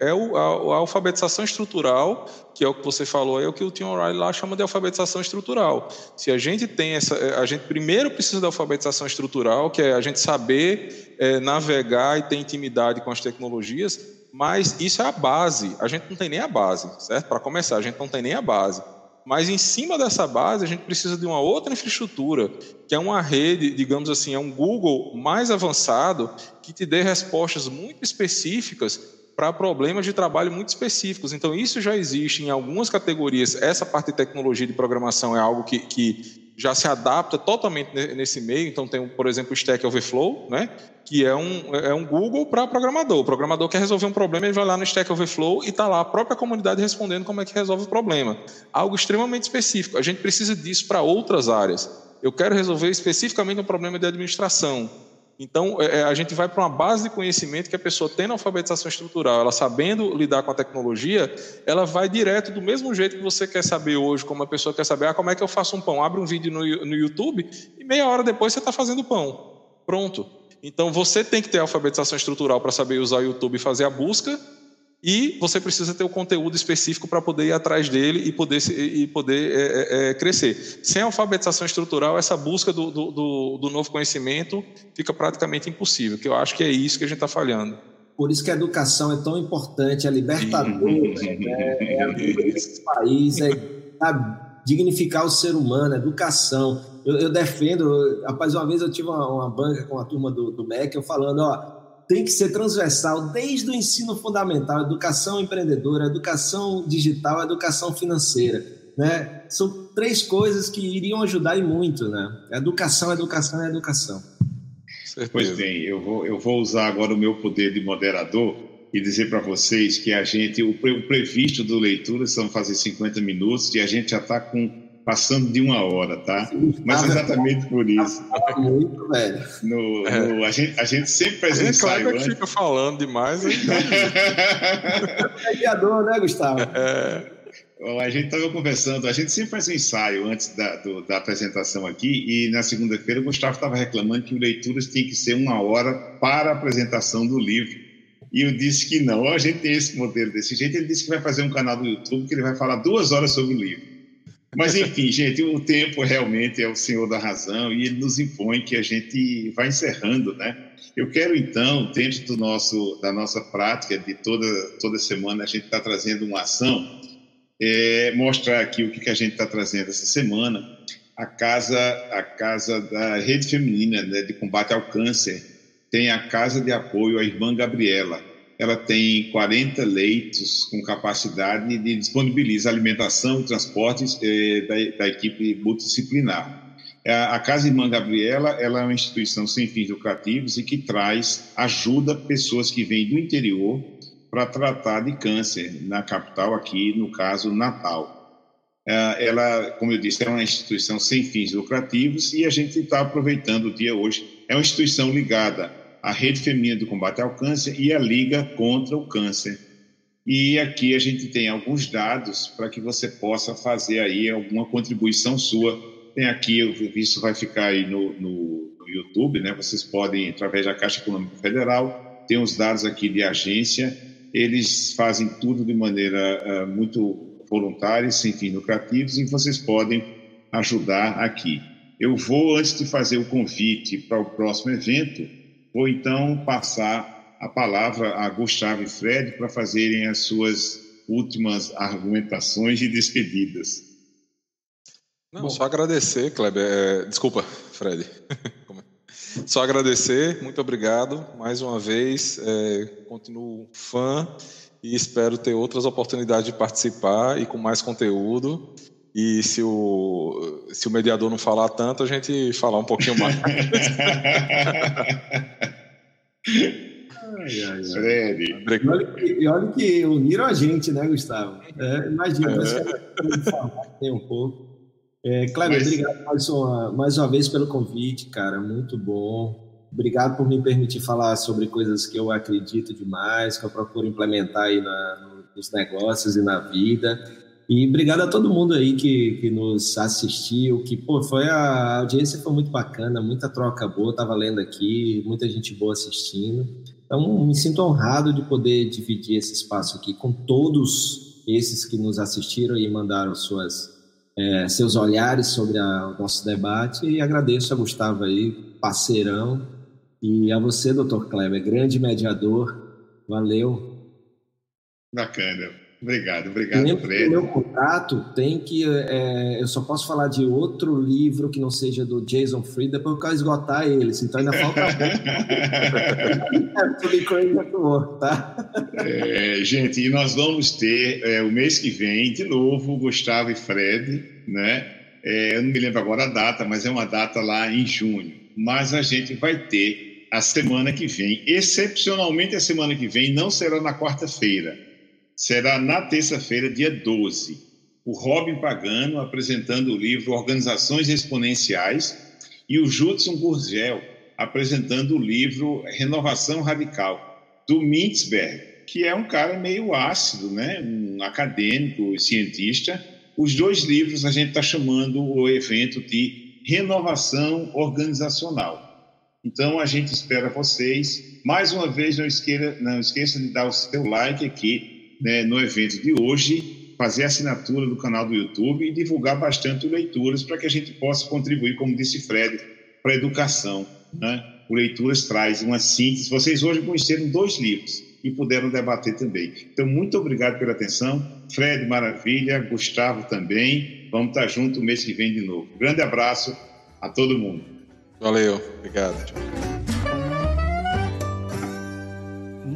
é o, a, a, alfabetização estrutural, que é o que você falou, é o que o Tim O'Reilly lá chama de alfabetização estrutural. Se a gente tem essa, a gente primeiro precisa da alfabetização estrutural, que é a gente saber é, navegar e ter intimidade com as tecnologias, mas isso é a base. A gente não tem nem a base, certo? Para começar, a gente não tem nem a base. Mas em cima dessa base, a gente precisa de uma outra infraestrutura, que é uma rede, digamos assim, é um Google mais avançado, que te dê respostas muito específicas para problemas de trabalho muito específicos. Então, isso já existe em algumas categorias. Essa parte de tecnologia de programação é algo que, que já se adapta totalmente nesse meio. Então, tem, por exemplo, o Stack Overflow, né? que é um, é um Google para programador. O programador quer resolver um problema, ele vai lá no Stack Overflow e está lá a própria comunidade respondendo como é que resolve o problema. Algo extremamente específico. A gente precisa disso para outras áreas. Eu quero resolver especificamente um problema de administração. Então, é, é, a gente vai para uma base de conhecimento que a pessoa tendo alfabetização estrutural, ela sabendo lidar com a tecnologia, ela vai direto do mesmo jeito que você quer saber hoje, como a pessoa quer saber, ah, como é que eu faço um pão? Abre um vídeo no, no YouTube e meia hora depois você está fazendo pão. Pronto. Então, você tem que ter alfabetização estrutural para saber usar o YouTube e fazer a busca, e você precisa ter o conteúdo específico para poder ir atrás dele e poder, e poder é, é, é, crescer. Sem alfabetização estrutural, essa busca do, do, do, novo conhecimento fica praticamente impossível, que eu acho que é isso que a gente está falhando. Por isso que a educação é tão importante, é libertadora, é, é abrir esse país, é, dignificar o ser humano, educação. Eu, eu, defendo, rapaz, uma vez eu tive uma, uma banca com a turma do, do MEC, eu falando, ó, tem que ser transversal desde o ensino fundamental, educação empreendedora, educação digital, educação financeira, né? São três coisas que iriam ajudar e muito, né? Educação, educação e educação. Certeza. Pois bem, eu vou, eu vou usar agora o meu poder de moderador e dizer para vocês que a gente, o, previsto do leitura são fazer 50 minutos e a gente já está com passando de uma hora, tá? Mas exatamente por isso. Muito, velho. No, é. no, a, gente, a gente sempre faz um ensaio antes. fica falando demais. Aí... é mediador, né, Gustavo? É. A gente estava conversando, a gente sempre faz um ensaio antes da, do, da apresentação aqui, e na segunda-feira o Gustavo estava reclamando que o Leituras tinha que ser uma hora para a apresentação do livro. E eu disse que não, a gente tem esse modelo desse jeito. Ele disse que vai fazer um canal do YouTube que ele vai falar duas horas sobre o livro. Mas, enfim, gente, o tempo realmente é o senhor da razão e ele nos impõe que a gente vá encerrando, né? Eu quero, então, dentro do nosso, da nossa prática de toda, toda semana, a gente está trazendo uma ação, é, mostrar aqui o que, que a gente está trazendo essa semana. A casa, a casa da Rede Feminina né, de Combate ao Câncer tem a Casa de Apoio à Irmã Gabriela. Ela tem 40 leitos com capacidade de disponibilizar alimentação e transportes eh, da, da, equipe multidisciplinar. A, a Casa Irmã Gabriela ela é uma instituição sem fins lucrativos e que traz ajuda pessoas que vêm do interior para tratar de câncer na capital, aqui no caso Natal. Ela, como eu disse, é uma instituição sem fins lucrativos e a gente está aproveitando o dia hoje. É uma instituição ligada a Rede Feminina do Combate ao Câncer e a Liga contra o Câncer. E aqui a gente tem alguns dados para que você possa fazer aí alguma contribuição sua. Tem aqui, isso vai ficar aí no, no, no YouTube, né? Vocês podem, através da Caixa Econômica Federal, tem os dados aqui de agência. Eles fazem tudo de maneira uh, muito voluntária, sem fins lucrativos, e vocês podem ajudar aqui. Eu vou, antes de fazer o convite para o próximo evento, Vou então passar a palavra a Gustavo e Fred para fazerem as suas últimas argumentações e despedidas. Não, Bom. só agradecer, Kleber. É, desculpa, Fred. só agradecer, muito obrigado mais uma vez. É, continuo fã e espero ter outras oportunidades de participar e com mais conteúdo. E se o, se o mediador não falar tanto, a gente falar um pouquinho mais. ai, ai, ai. Fred. E olha, que, e olha que uniram a gente, né, Gustavo? É, imagina, é. você tem um pouco. É, Cleber, Mas... obrigado mais uma, mais uma vez pelo convite, cara. Muito bom. Obrigado por me permitir falar sobre coisas que eu acredito demais, que eu procuro implementar aí na, nos negócios e na vida. E obrigado a todo mundo aí que, que nos assistiu, que, pô, foi a, audiência foi muito bacana, muita troca boa, tava lendo aqui, muita gente boa assistindo. Então, me sinto honrado de poder dividir esse espaço aqui com todos esses que nos assistiram e mandaram suas, é, seus olhares sobre a, o nosso debate e agradeço a Gustavo aí, parceirão, e a você, doutor Kleber, grande mediador. Valeu. Bacana. Obrigado, obrigado, Fred. No meu contrato tem que. É, eu só posso falar de outro livro que não seja do Jason Fried, depois eu quero esgotar eles, então ainda falta. é, tá? É, gente, e nós vamos ter é, o mês que vem, de novo, Gustavo e Fred, né? É, eu não me lembro agora a data, mas é uma data lá em junho. Mas a gente vai ter a semana que vem, excepcionalmente a semana que vem, não será na quarta-feira será na terça-feira, dia 12. O Robin Pagano apresentando o livro Organizações Exponenciais e o Judson Gurgel apresentando o livro Renovação Radical, do Mintzberg, que é um cara meio ácido, né? um acadêmico, cientista. Os dois livros a gente está chamando o evento de Renovação Organizacional. Então a gente espera vocês. Mais uma vez, não esqueça, não esqueça de dar o seu like aqui né, no evento de hoje, fazer assinatura do canal do YouTube e divulgar bastante leituras para que a gente possa contribuir, como disse Fred, para a educação. Né? o Leituras traz uma síntese. Vocês hoje conheceram dois livros e puderam debater também. Então, muito obrigado pela atenção. Fred, maravilha. Gustavo também. Vamos estar juntos o mês que vem de novo. Grande abraço a todo mundo. Valeu, obrigado.